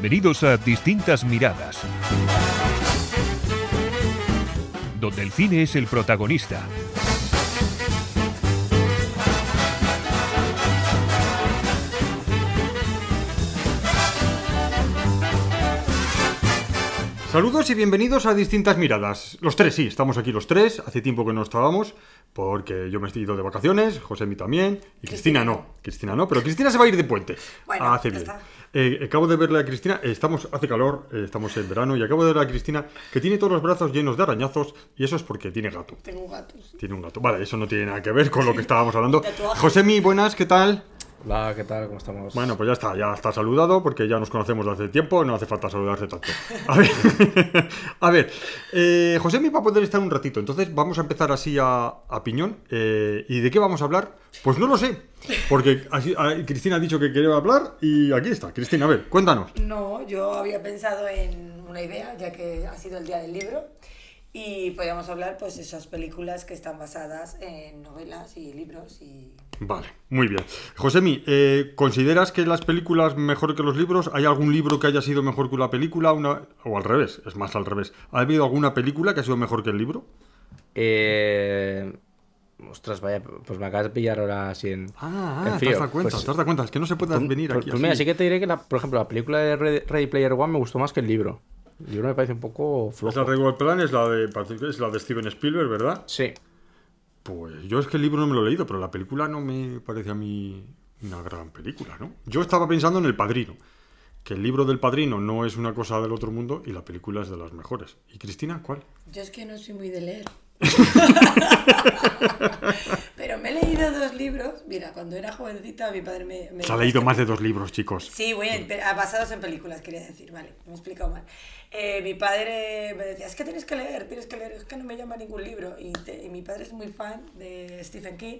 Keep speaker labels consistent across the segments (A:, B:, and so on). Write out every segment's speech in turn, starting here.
A: Bienvenidos a Distintas Miradas, donde el cine es el protagonista.
B: Saludos y bienvenidos a Distintas Miradas. Los tres, sí, estamos aquí los tres. Hace tiempo que no estábamos, porque yo me he ido de vacaciones, José mi también, y Cristina,
C: Cristina
B: no. Cristina no, pero Cristina se va a ir de puente.
C: Bueno,
B: hace
C: ya
B: bien. Eh, acabo de verle a Cristina, eh, estamos, hace calor, eh, estamos en verano, y acabo de verle a Cristina que tiene todos los brazos llenos de arañazos, y eso es porque tiene gato.
C: Tengo gatos.
B: Tiene un gato. Vale, eso no tiene nada que ver con lo que estábamos hablando. Josemi, buenas, ¿qué tal?
D: Hola, ¿qué tal? ¿Cómo estamos?
B: Bueno, pues ya está, ya está saludado porque ya nos conocemos de hace tiempo, no hace falta saludarse tanto. A ver, a ver eh, Josemi va a poder estar un ratito, entonces vamos a empezar así a, a piñón. eh, ¿Y de qué vamos a hablar? Pues no lo sé, porque así- a- Cristina ha dicho que quería hablar y aquí está. Cristina, a ver, cuéntanos.
C: No, yo había pensado en una idea, ya que ha sido el día del libro, y podríamos hablar pues esas películas que están basadas en novelas y libros y...
B: Vale, muy bien. Josemi, eh, ¿consideras que las películas mejor que los libros? ¿Hay algún libro que haya sido mejor que una película? Una... O al revés, es más al revés. ¿Ha habido alguna película que ha sido mejor que el libro?
D: Eh... Ostras, vaya, pues me acabas de pillar ahora así en.
B: Ah,
D: en
B: te has dado cuenta,
D: Pues-
B: te has dado cuenta. Es que no se puede
D: Pues,
B: venir
D: pues-
B: aquí
D: pues mira,
B: así.
D: sí que te diré que, la, por ejemplo, la película de Ready Player One me gustó más que el libro. El libro me parece un poco
B: Esa
D: flojo.
B: Regal Plan es la, de, es la de Steven Spielberg, ¿verdad?
D: Sí.
B: Pues yo es que el libro no me lo he leído, pero la película no me parece a mí una gran película, ¿no? Yo estaba pensando en El Padrino, que el libro del Padrino no es una cosa del otro mundo y la película es de las mejores. ¿Y Cristina, cuál?
C: Yo es que no soy muy de leer. Pero me he leído dos libros. Mira, cuando era jovencita mi padre me... me
B: Se ha leído más de dos libros, chicos.
C: Sí, bueno, pero, ah, basados en películas, quería decir, vale, me he explicado mal. Eh, mi padre me decía, es que tienes que leer, tienes que leer, es que no me llama ningún libro. Y, te- y mi padre es muy fan de Stephen King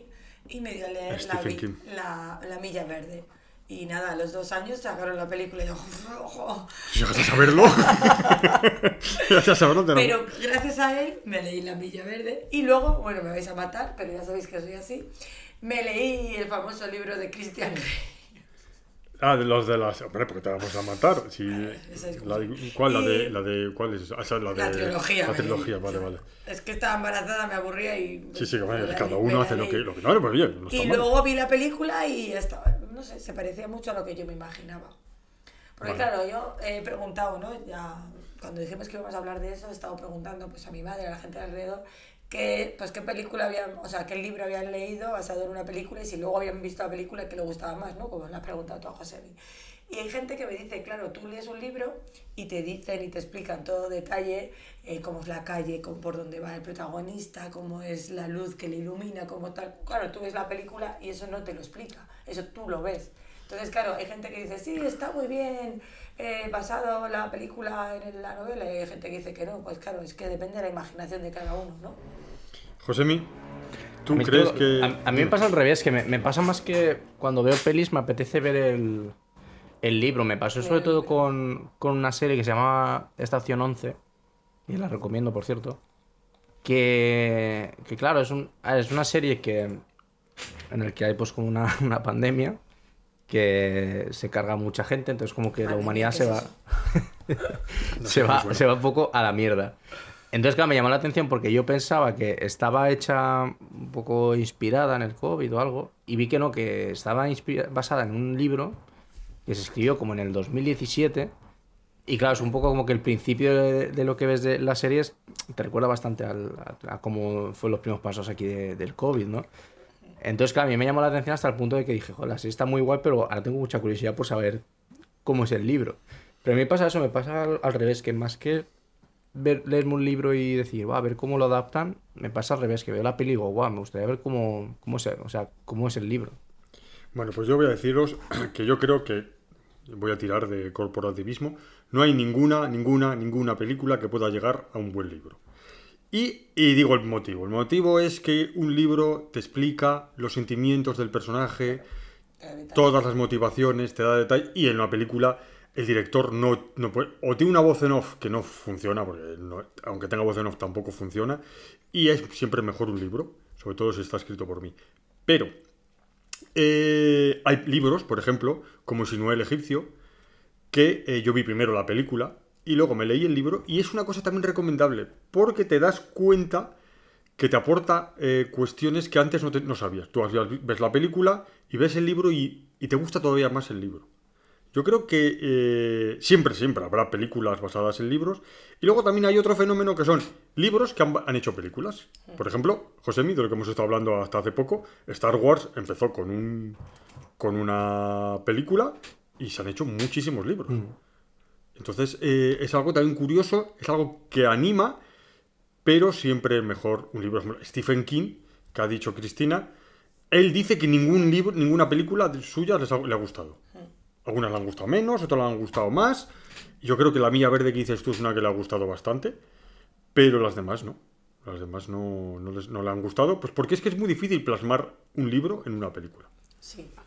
C: y me dio a leer la,
B: Stephen
C: vi-
B: King.
C: la, La Milla Verde. Y nada, a los dos años sacaron la película y yo, ojo.
B: Llegas a saberlo. Llegas a saberlo. te
C: Pero gracias a él me leí La Milla Verde y luego, bueno, me vais a matar, pero ya sabéis que soy así, me leí el famoso libro de Christian Grey.
B: Ah, de los de las... Hombre, porque te vamos a matar.
C: Esa es
B: La ¿Cuál? La de, la de... ¿Cuál es? Esa es la de...
C: La trilogía.
B: La trilogía, vale, vale.
C: Es que estaba embarazada, me aburría y...
B: Sí, sí, que vale, cada uno hace lo que, lo que no, pero bien, no
C: Y
B: mal.
C: luego vi la película y estaba, no sé, se parecía mucho a lo que yo me imaginaba. Porque
B: Vale.
C: claro, yo he preguntado, ¿no? Ya, cuando dijimos que íbamos a hablar de eso, he estado preguntando pues a mi madre, a la gente de alrededor, que, pues qué película habían, o sea, qué libro habían leído basado en una película y si luego habían visto la película que le gustaba más, ¿no? Como le has preguntado tú a José. Y hay gente que me dice, claro, tú lees un libro y te dicen y te explican todo detalle, eh, cómo es la calle, cómo, por dónde va el protagonista, cómo es la luz que le ilumina, cómo tal. Claro, tú ves la película y eso no te lo explica, eso tú lo ves. Entonces, claro, hay gente que dice, sí, está muy bien eh, basado la película en la novela, y hay gente que dice que no. Pues claro, es que depende de la imaginación de cada uno, ¿no?
B: Josemi, ¿tú
D: A mí
B: crees
D: todo-
B: que...?
D: A, a mí me pasa al revés, que me, me pasa más que cuando veo pelis me apetece ver el, el libro. Me pasó sobre todo con, con una serie que se llama Estación 11, y la recomiendo, por cierto. Que, que claro, es, un, es una serie que en el que hay pues como una, una pandemia que se carga mucha gente, entonces como que la humanidad
C: ¿qué
D: se va... se, va, se va un poco a la mierda. Entonces, claro, me llamó la atención porque yo pensaba que estaba hecha un poco inspirada en el COVID o algo, y vi que no, que estaba basada en un libro que se escribió como en el 2017. Y claro, es un poco como que el principio de, de lo que ves de las series te recuerda bastante al- a, a cómo fue los primeros pasos aquí de- del COVID, ¿no? Entonces, claro, a mí me llamó la atención hasta el punto de que dije, joder, serie está muy guay, pero ahora tengo mucha curiosidad por saber cómo es el libro. Pero a mí me pasa eso, me pasa al, revés, que más que ver, leerme un libro y decir, va a ver cómo lo adaptan, me pasa al revés, que veo la peli y digo, guau, me gustaría ver cómo, cómo, se, o sea, cómo es el libro.
B: Bueno, pues yo voy a deciros que yo creo que voy a tirar de corporativismo. No hay ninguna, ninguna, ninguna película que pueda llegar a un buen libro. Y, y digo el motivo. El motivo es que un libro te explica los sentimientos del personaje, todas las motivaciones, te da detalle. Y en una película el director no, no puede... O tiene una voz en off que no funciona, porque no- aunque tenga voz en off tampoco funciona. Y es siempre mejor un libro, sobre todo si está escrito por mí. Pero eh, hay libros, por ejemplo, como Sinué el egipcio, que eh, yo vi primero la película y luego me leí el libro y es una cosa también recomendable porque te das cuenta que te aporta eh, cuestiones que antes no, te- no sabías. Tú ves la película y ves el libro y, y te gusta todavía más el libro. Yo creo que eh, siempre, siempre habrá películas basadas en libros. Y luego también hay otro fenómeno que son libros que han, han hecho películas. Por ejemplo, Josemi, de lo que hemos estado hablando hasta hace poco, Star Wars empezó con, un, con una película y se han hecho muchísimos libros. Entonces, eh, es algo también curioso, es algo que anima, pero siempre mejor un libro. Stephen King, que ha dicho Cristina, él dice que ningún libro, ninguna película suya les ha- le ha gustado. Algunas le han gustado menos, otras le han gustado más. Yo creo que la mía verde que dices tú es una que le ha gustado bastante, pero las demás no. Las demás no, no les- no le han gustado, pues porque es que es muy difícil plasmar un libro en una película.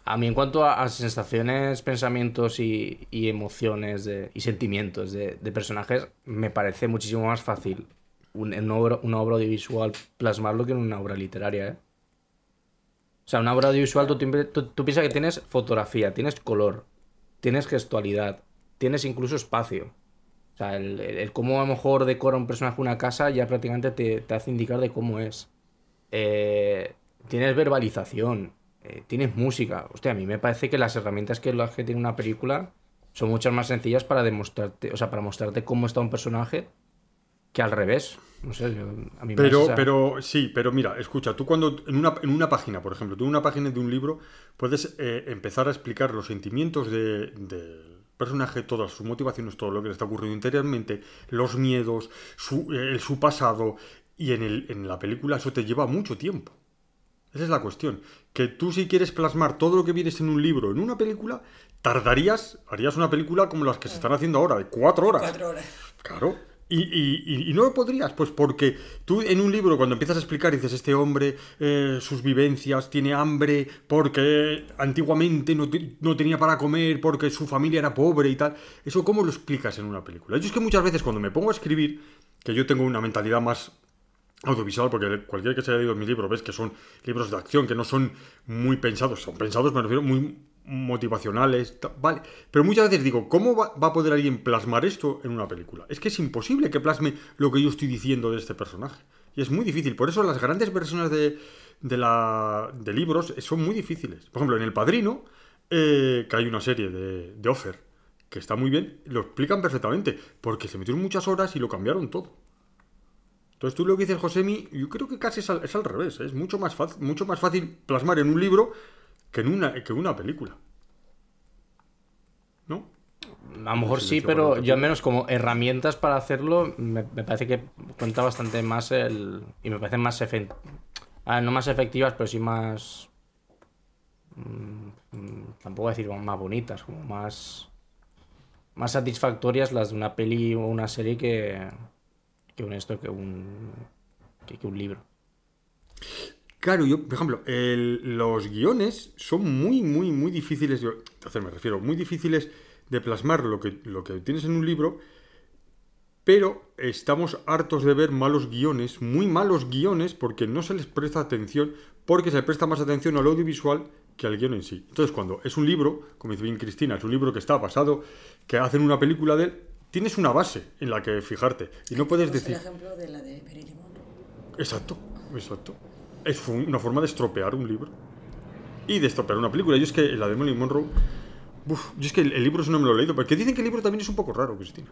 D: A mí en cuanto a, a sensaciones, pensamientos y, y emociones de- y sentimientos de, de personajes, me parece muchísimo más fácil un- en una obra, una obra audiovisual plasmarlo que en una obra literaria, ¿eh? O sea, una obra audiovisual tú, tú, tú piensas que tienes fotografía, tienes color, tienes gestualidad, tienes incluso espacio. O sea, el, el- el cómo a lo mejor decora un personaje una casa ya prácticamente te, te hace indicar de cómo es. Eh, tienes verbalización, eh, tienes música. Hostia, a mí me parece que las herramientas que las que tiene una película son muchas más sencillas para demostrarte, o sea, para mostrarte cómo está un personaje que al revés. No sé, yo- a mí me
B: Pero,
D: esa-
B: pero sí, pero mira, escucha, tú cuando en una, en una página, por ejemplo, tú en una página de un libro puedes eh, empezar a explicar los sentimientos de- del personaje, todas sus motivaciones, todo lo que le está ocurriendo interiormente, los miedos, su, eh, su pasado, y en, el, en la película eso te lleva mucho tiempo. Esa es la cuestión. Que tú si quieres plasmar todo lo que vienes en un libro en una película, tardarías, harías una película como las que se están haciendo ahora, de cuatro horas.
C: Cuatro horas.
B: Claro. Y, y- y- y no lo podrías, pues porque tú en un libro cuando empiezas a explicar dices, este hombre, eh, sus vivencias, tiene hambre porque antiguamente no, te- no tenía para comer, porque su familia era pobre y tal. ¿Eso cómo lo explicas en una película? Yo es que muchas veces cuando me pongo a escribir, que yo tengo una mentalidad más audiovisual, porque cualquiera que se haya leído mis libros ves que son libros de acción, que no son muy pensados, son pensados, me refiero, muy motivacionales, vale. Pero muchas veces digo, ¿cómo va, va a poder alguien plasmar esto en una película? Es que es imposible que plasme lo que yo estoy diciendo de este personaje. Y es muy difícil. Por eso las grandes versiones de, de, la, de libros son muy difíciles. Por ejemplo, en El Padrino, eh, que hay una serie de, de Offer, que está muy bien, lo explican perfectamente, porque se metieron muchas horas y lo cambiaron todo. Entonces tú lo que dices, Josemi, yo creo que casi es al, es al revés. ¿eh? Es mucho más, fácil, mucho más fácil plasmar en un libro que en una, que una película. ¿No?
D: A lo mejor
B: Sí,
D: pero yo al menos como herramientas para hacerlo, me, me parece que cuenta bastante más el... Y me parecen más efectivas. no más efectivas, pero sí más... mm, mm, tampoco decir más bonitas, como más... Más satisfactorias las de una peli o una serie que... Que un esto, que un... Que, un libro.
B: Claro, yo, por ejemplo, los guiones son muy, muy, muy difíciles. Yo, entonces me refiero, muy difíciles de plasmar lo que, lo que tienes en un libro, pero estamos hartos de ver malos guiones, muy malos guiones, porque no se les presta atención, porque se presta más atención al audiovisual que al guion en sí. Entonces, cuando es un libro, como dice bien Cristina, es un libro que está basado, que hacen una película de él, tienes una base en la que fijarte. Y no puedes decir.
C: el ejemplo de la de Marilyn Monroe.
B: Exacto, exacto. Es una forma de estropear un libro. Y de estropear una película. Yo es que la de Marilyn Monroe. uf, yo es que el, el libro eso no me lo he leído. Porque dicen que el libro también es un poco raro, Cristina.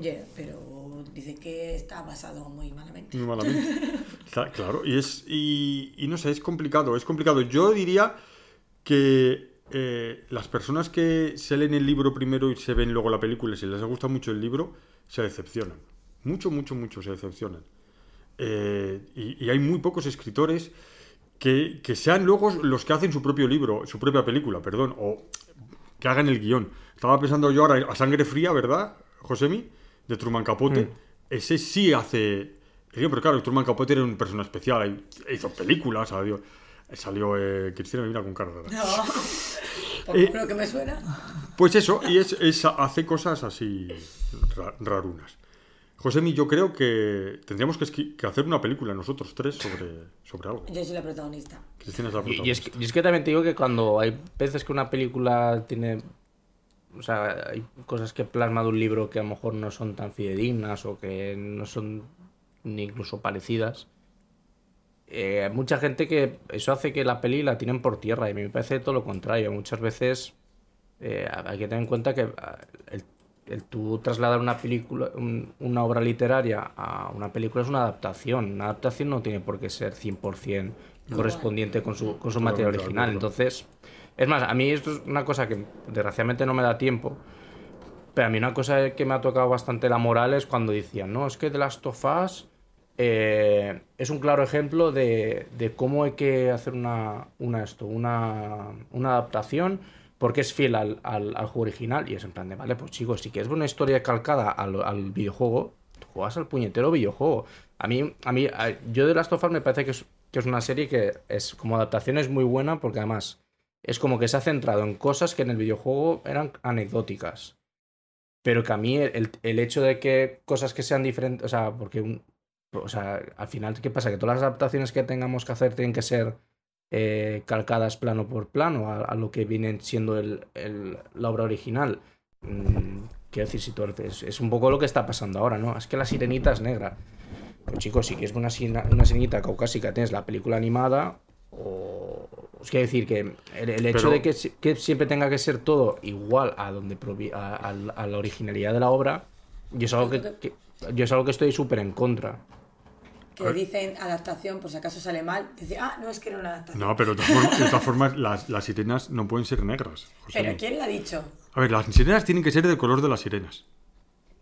C: Yeah, pero dice que está basado muy malamente.
B: Muy malamente. Cla- claro, y es. Y, y no sé, es complicado. Es complicado. Yo diría que eh, las personas que se leen el libro primero y se ven luego la película, si les gusta mucho el libro, se decepcionan. Mucho, mucho, mucho se decepcionan. Eh, y, y hay muy pocos escritores que, que sean luego los que hacen su propio libro, su propia película, perdón, o que hagan el guion. Estaba pensando yo ahora a sangre fría, ¿verdad, Josemi? De Truman Capote. Ese sí hace. Pero claro, Truman Capote era una persona especial. Hizo películas, salió, salió eh, Cristina mira con cara rara.
C: No, por
B: Eh,
C: lo que me suena.
B: Pues eso, y es, es- hace cosas así ra- rarunas. Josemi, yo creo que tendríamos que, hacer una película nosotros tres sobre, sobre algo.
C: Yo soy la protagonista.
B: Cristina es la
D: Y, y es
B: protagonista.
D: que, y es que también te digo que cuando hay veces que una película tiene o sea, hay cosas que plasma de un libro que a lo mejor no son tan fidedignas o que no son ni incluso parecidas. Eh, mucha gente que eso hace que la peli la tienen por tierra y a mí me parece todo lo contrario. Muchas veces eh, hay que tener en cuenta que ah, el, el tú trasladar una película, un- una obra literaria a una película es una adaptación. Una adaptación no tiene por qué ser 100% correspondiente con su, con su material original. Entonces, es más, a mí esto es una cosa que desgraciadamente no me da tiempo. Pero a mí una cosa que me ha tocado bastante la moral es cuando decían, no, es que The Last of Us eh, es un claro ejemplo de, de cómo hay que hacer una, una, esto, una, una adaptación porque es fiel al, al, juego original. Y es en plan de, vale, pues chicos, si quieres ver una historia calcada al, al videojuego, tú juegas al puñetero videojuego. A mí, a mí yo de Last of Us me parece que es, que es una serie que es como adaptación es muy buena porque además es como que se ha centrado en cosas que en el videojuego eran anecdóticas. Pero que a mí el, el hecho de que cosas que sean diferentes, o sea, porque un, o sea, al final, ¿qué pasa? Que todas las adaptaciones que tengamos que hacer tienen que ser eh, calcadas plano por plano a, a lo que viene siendo el, el- la obra original. Mm, quiero decir, si tú es, es un poco lo que está pasando ahora, ¿no? Es que la sirenita es negra. Pues chicos, si quieres una, una sirenita caucásica, tienes la película animada o... Os quiero decir que el, el hecho
B: Pero-
D: de que, si- que siempre tenga que ser todo igual a donde provi- a, a- a la originalidad de la obra, yo es algo que, que- yo es algo que estoy súper en contra.
C: Que dicen adaptación, por si acaso sale mal. Dice, ah, no, es que era una adaptación.
B: No, pero de todas formas, formas, las, las sirenas no pueden ser negras. José
C: Pero
B: Luis.
C: ¿quién lo ha dicho?
B: A ver, las sirenas tienen que ser del color de las sirenas.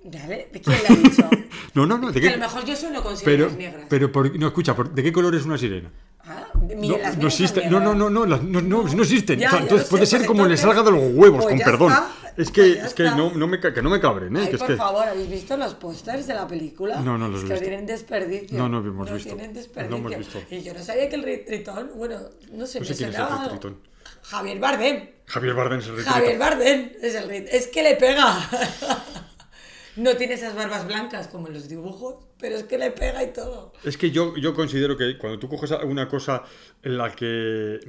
C: Dale, ¿de quién lo ha dicho?
B: No, no, no. ¿de
C: que a
B: qué?
C: lo mejor yo solo con
B: Pero,
C: sirenas negras.
B: pero por- no, escucha, por- ¿de qué color es una sirena?
C: Ah,
B: No,
C: las
B: no
C: mías son
B: existe, no, no, no, no, no, no, no existen.
C: Ya,
B: entonces puede ser
C: pues
B: como le salga de los huevos,
C: pues
B: con perdón.
C: está,
B: es que,
C: pues
B: es que no, no me, que no me cabren, ¿eh?
C: Ay,
B: que es
C: por
B: que...
C: favor, ¿habéis visto los pósters de la película?
B: No, no los
C: es
B: he
C: que
B: visto.
C: tienen desperdicio.
B: No, no hemos visto.
C: tienen
B: No
C: desperdicio.
B: hemos visto.
C: Y yo no sabía que el Tritón, bueno, no sé,
B: No sé quién es el. Tritón.
C: Javier Bardem.
B: Javier Bardem es el rey
C: Javier
B: Tritón.
C: Bardem es el Rey. Es que le pega. no tiene esas barbas blancas como en los dibujos, pero es que le pega y todo.
B: Es que yo, yo considero que cuando tú coges una cosa en la que,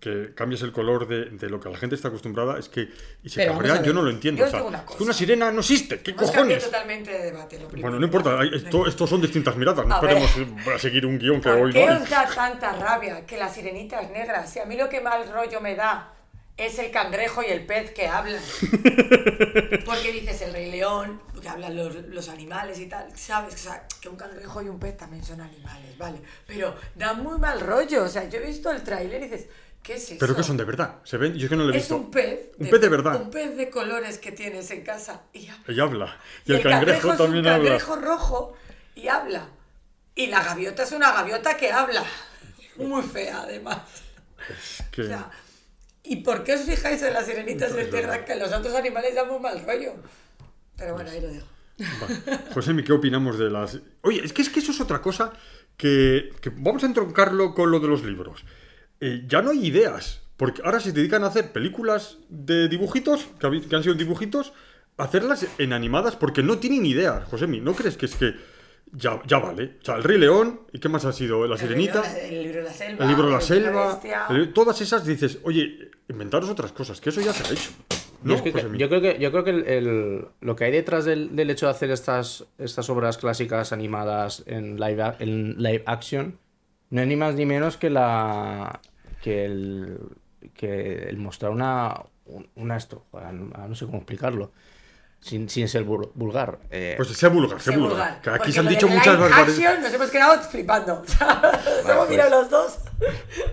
B: que cambias el color de, de lo que la gente está acostumbrada, es que. Y se
C: Pero
B: cabrea, yo no lo entiendo.
C: yo
B: o sea,
C: una
B: es que
C: cosa.
B: una sirena no existe. ¿Qué cojones?
C: totalmente de debate. Lo primero.
B: Bueno, no importa, hay- esto, estos son distintas miradas. No
C: a
B: seguir un guion que
C: ¿Por
B: hoy
C: qué
B: no hay.
C: os da tanta rabia que la sirenita es negra? Si a mí lo que mal rollo me da es el cangrejo y el pez que hablan. Porque dices el rey león, que hablan los, los animales y tal. Sabes O sea, que un cangrejo y un pez también son animales, ¿vale? Pero da muy mal rollo. O sea, yo he visto el tráiler y dices, ¿qué es eso?
B: Pero que son de verdad. Se ven, yo es que no lo he
C: Es
B: visto.
C: un pez.
B: Un pez de verdad.
C: Un pez de colores que tienes en casa y habla.
B: Y habla. Y,
C: Y
B: el cangrejo,
C: es
B: también
C: un
B: habla.
C: cangrejo rojo y habla. Y la gaviota es una gaviota que habla. Muy fea, además.
B: Que-
C: O sea, ¿y por qué os fijáis en las sirenitas
B: Es
C: de tierra que los otros animales dan muy mal rollo? Pero bueno, ahí lo dejo.
B: José, ¿qué opinamos de las...? Oye, es que, es que eso es otra cosa que, que vamos a entroncarlo con lo de los libros. Eh, ya no hay ideas, porque ahora se dedican a hacer películas de dibujitos, que, han sido dibujitos, hacerlas en animadas, porque no tienen ideas, José, ¿no crees que es que ya, ya vale? O sea, El Rey León, ¿y qué más ha sido? La
C: El
B: Sirenita,
C: libro- El libro de la selva.
B: El Libro de la
C: el
B: Selva, el- todas esas dices, oye, inventaros otras cosas, que eso ya se ha hecho.
D: Yo,
B: ¿No,
D: es que-
B: Josemi?
D: yo creo que, yo creo que el- el- lo que hay detrás del, del hecho de hacer estas, estas obras clásicas animadas en live, en live action no es ni más ni menos que la que el, que el mostrar una, un- una no, no sé cómo explicarlo, sin, sin ser vul- vulgar. eh,
B: Pues sea vulgar, sea vulgar.
C: vulgar.
B: Que aquí
C: Porque
B: se han dicho muchas barbaridades.
C: Nos hemos quedado flipando. Nos hemos mirado los dos.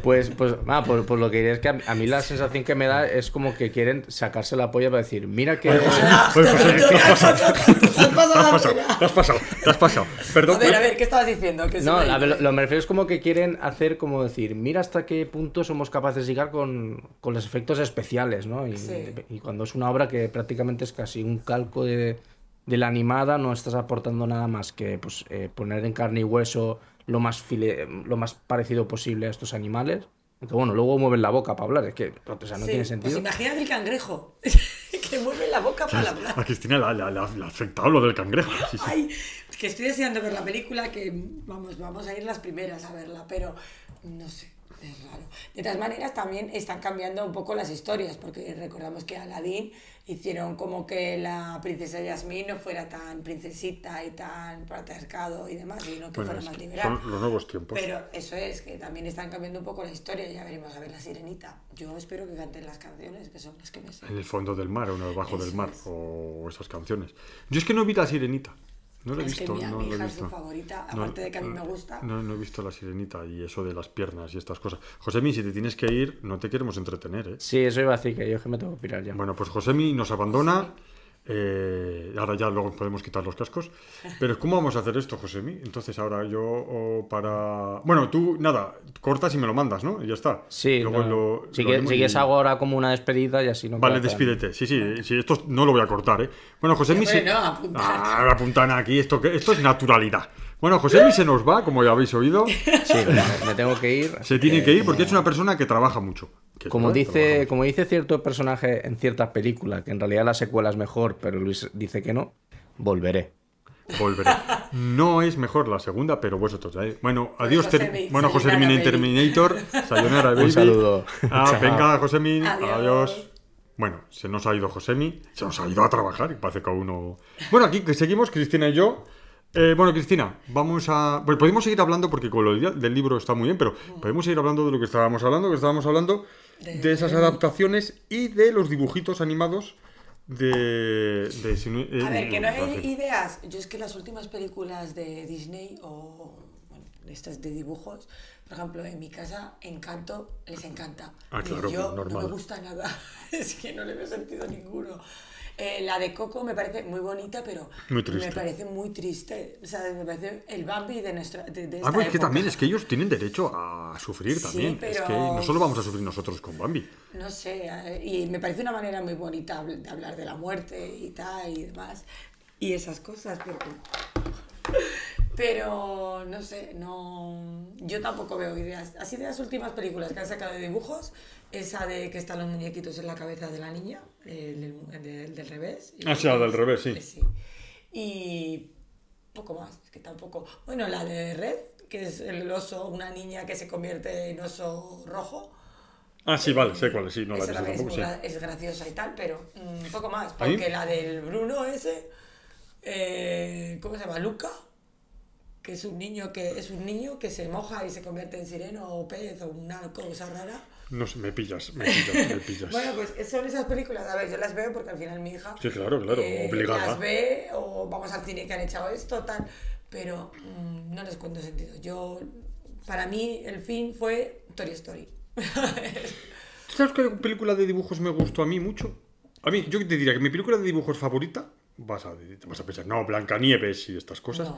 D: Pues, pues, ah, pues, pues lo que diré es que a, a mí la sensación que me da es como que quieren sacarse la polla para decir, mira que...
B: Oye, José, oye, José, te has pasado. Te has pasado, te has pasado, te has pasado. Perdón.
C: A ver, a ver, ¿qué estabas diciendo? Que
D: No, a ver, lo, lo me refiero es como que quieren hacer como decir, mira hasta qué punto somos capaces de llegar con, con los efectos especiales, ¿no? Y,
C: Sí.
D: y cuando es una obra que prácticamente es casi un calco de, de la animada, no estás aportando nada más que pues, eh, poner en carne y hueso lo más, file- lo más parecido posible a estos animales. Aunque bueno, luego mueven la boca para hablar, es que o sea, no
C: Sí,
D: tiene
C: Pues
D: sentido.
C: imagínate el cangrejo. que mueve la boca para hablar.
B: A Cristina le la, la, la ha afectado lo del cangrejo. Sí, sí.
C: Ay, es que estoy deseando ver la película, que vamos, vamos a ir las primeras a verla, pero no sé. Es raro. De todas maneras, también están cambiando un poco las historias, porque recordamos que Aladdin hicieron como que la princesa Yasmín no fuera tan princesita y tan patriarcado y demás, sino que
B: Bueno,
C: fuera más liberal.
B: son los nuevos tiempos.
C: Pero eso es, que también están cambiando un poco la historia, ya veremos a ver la sirenita. Yo espero que canten las canciones, que son las que me sé.
B: En el fondo del mar o en el bajo del
C: Eso
B: mar
C: es.
B: o esas canciones. Yo es que no vi la sirenita. No la he
C: Es que
B: visto.
C: mi-
B: no
C: mi
B: la he
C: hija es su
B: visto.
C: favorita,
B: No,
C: aparte de que a mí me gusta.
B: No, no he visto la sirenita y eso de las piernas y estas cosas. Josemi, si te tienes que ir, no te queremos entretener, ¿eh?
D: Sí, eso iba a decir que yo es que me tengo que pirar ya.
B: Bueno, pues Josemi nos abandona. Eh, ahora ya luego podemos quitar los cascos. Pero ¿cómo vamos a hacer esto, Josemi? Entonces ahora yo o para... Bueno, tú nada, cortas y me lo mandas, ¿no? Y ya está.
D: Sí,
B: Luego
D: no.
B: lo-
D: si,
B: lo
D: que- si
B: y-
D: hago ahora como una despedida y así no
B: Vale, despídete. Sí, sí, sí, esto no lo voy a cortar, ¿eh? Bueno, Josemi
C: Hombre,
B: se...
C: no, apuntar.
B: Ah, la puntana aquí, esto, que- esto es naturalidad. Bueno, Josemi se nos va, como ya habéis oído.
D: Sí, me, tengo que ir.
B: Se tiene que ir porque es
D: como-
B: una persona que trabaja mucho. Que es
D: Como
B: verdad, trabaja
D: dice,
B: mucho.
D: como dice cierto personaje en ciertas películas, que en realidad la secuela es mejor, pero Luis dice que no, volveré.
B: Volveré. No es mejor la segunda, pero vosotros. ¿eh? Bueno, adiós.
C: José
B: ter-
C: Mi-
B: Bueno, José
C: baby.
B: Terminator. Sayonara, baby.
D: saludo.
B: Ah, venga, Josemi.
C: Adiós.
B: Adiós. Bueno, se nos ha ido Josemi. Se nos ha ido a trabajar. y Parece que uno. Bueno, aquí que seguimos, Cristina y yo. Eh, bueno, Cristina, vamos a. Bueno, podemos seguir hablando porque con lo del libro está muy bien, pero podemos seguir hablando de lo que estábamos hablando, que estábamos hablando de, esas adaptaciones y de los dibujitos animados de. de eh,
C: A ver, que no hay ideas. Yo es que las últimas películas de Disney o bueno, estas de dibujos, por ejemplo, en mi casa, Encanto les encanta.
B: Ah,
C: Y
B: claro,
C: yo
B: pues, normal.
C: no me gusta nada. es que no le veo sentido ninguno. Eh, la de Coco me parece muy bonita, pero
B: Muy
C: me parece muy triste. O sea, me parece el Bambi de nuestra. De, de
B: Ah, pues es que
C: época.
B: también, es que ellos tienen derecho a sufrir
C: Sí,
B: también. Es que no solo vamos a sufrir nosotros con Bambi.
C: No sé, eh, y me parece una manera muy bonita de hablar de la muerte y tal y demás, y esas cosas, pero... Pero, no sé, no... Yo tampoco veo ideas. Así de las últimas películas que han sacado de dibujos, esa de que están los muñequitos en la cabeza de la niña, el del, el del- del revés.
B: Ah, sí, la del revés, sí.
C: Eh, sí. Y poco más, es que tampoco... Bueno, la de Red, que es el oso, una niña que se convierte en oso rojo.
B: Ah, sí, vale, sé cuál es, sí, no la he visto tampoco,
C: es,
B: sí.
C: graciosa y tal, pero mm, un poco más.
B: ¿A mí?
C: Porque la del Bruno ese, eh, ¿cómo se llama? Luca, que es un niño que es un niño que se moja y se convierte en sireno o pez o una cosa rara.
B: No sé, me pillas, me pillas, me pillas.
C: Bueno, pues son esas películas, a ver, yo las veo porque al final mi hija
B: Sí, claro, claro, obligada.
C: las ve o vamos al cine que han echado esto, tal, pero mm, no les cuento sentido. Yo, para mí, el fin fue Toy Story.
B: ¿Sabes qué película de dibujos me gustó a mí mucho? A mí, yo te diría que mi película de dibujos favorita, vas a, vas a pensar, no, Blancanieves y estas cosas,
C: No.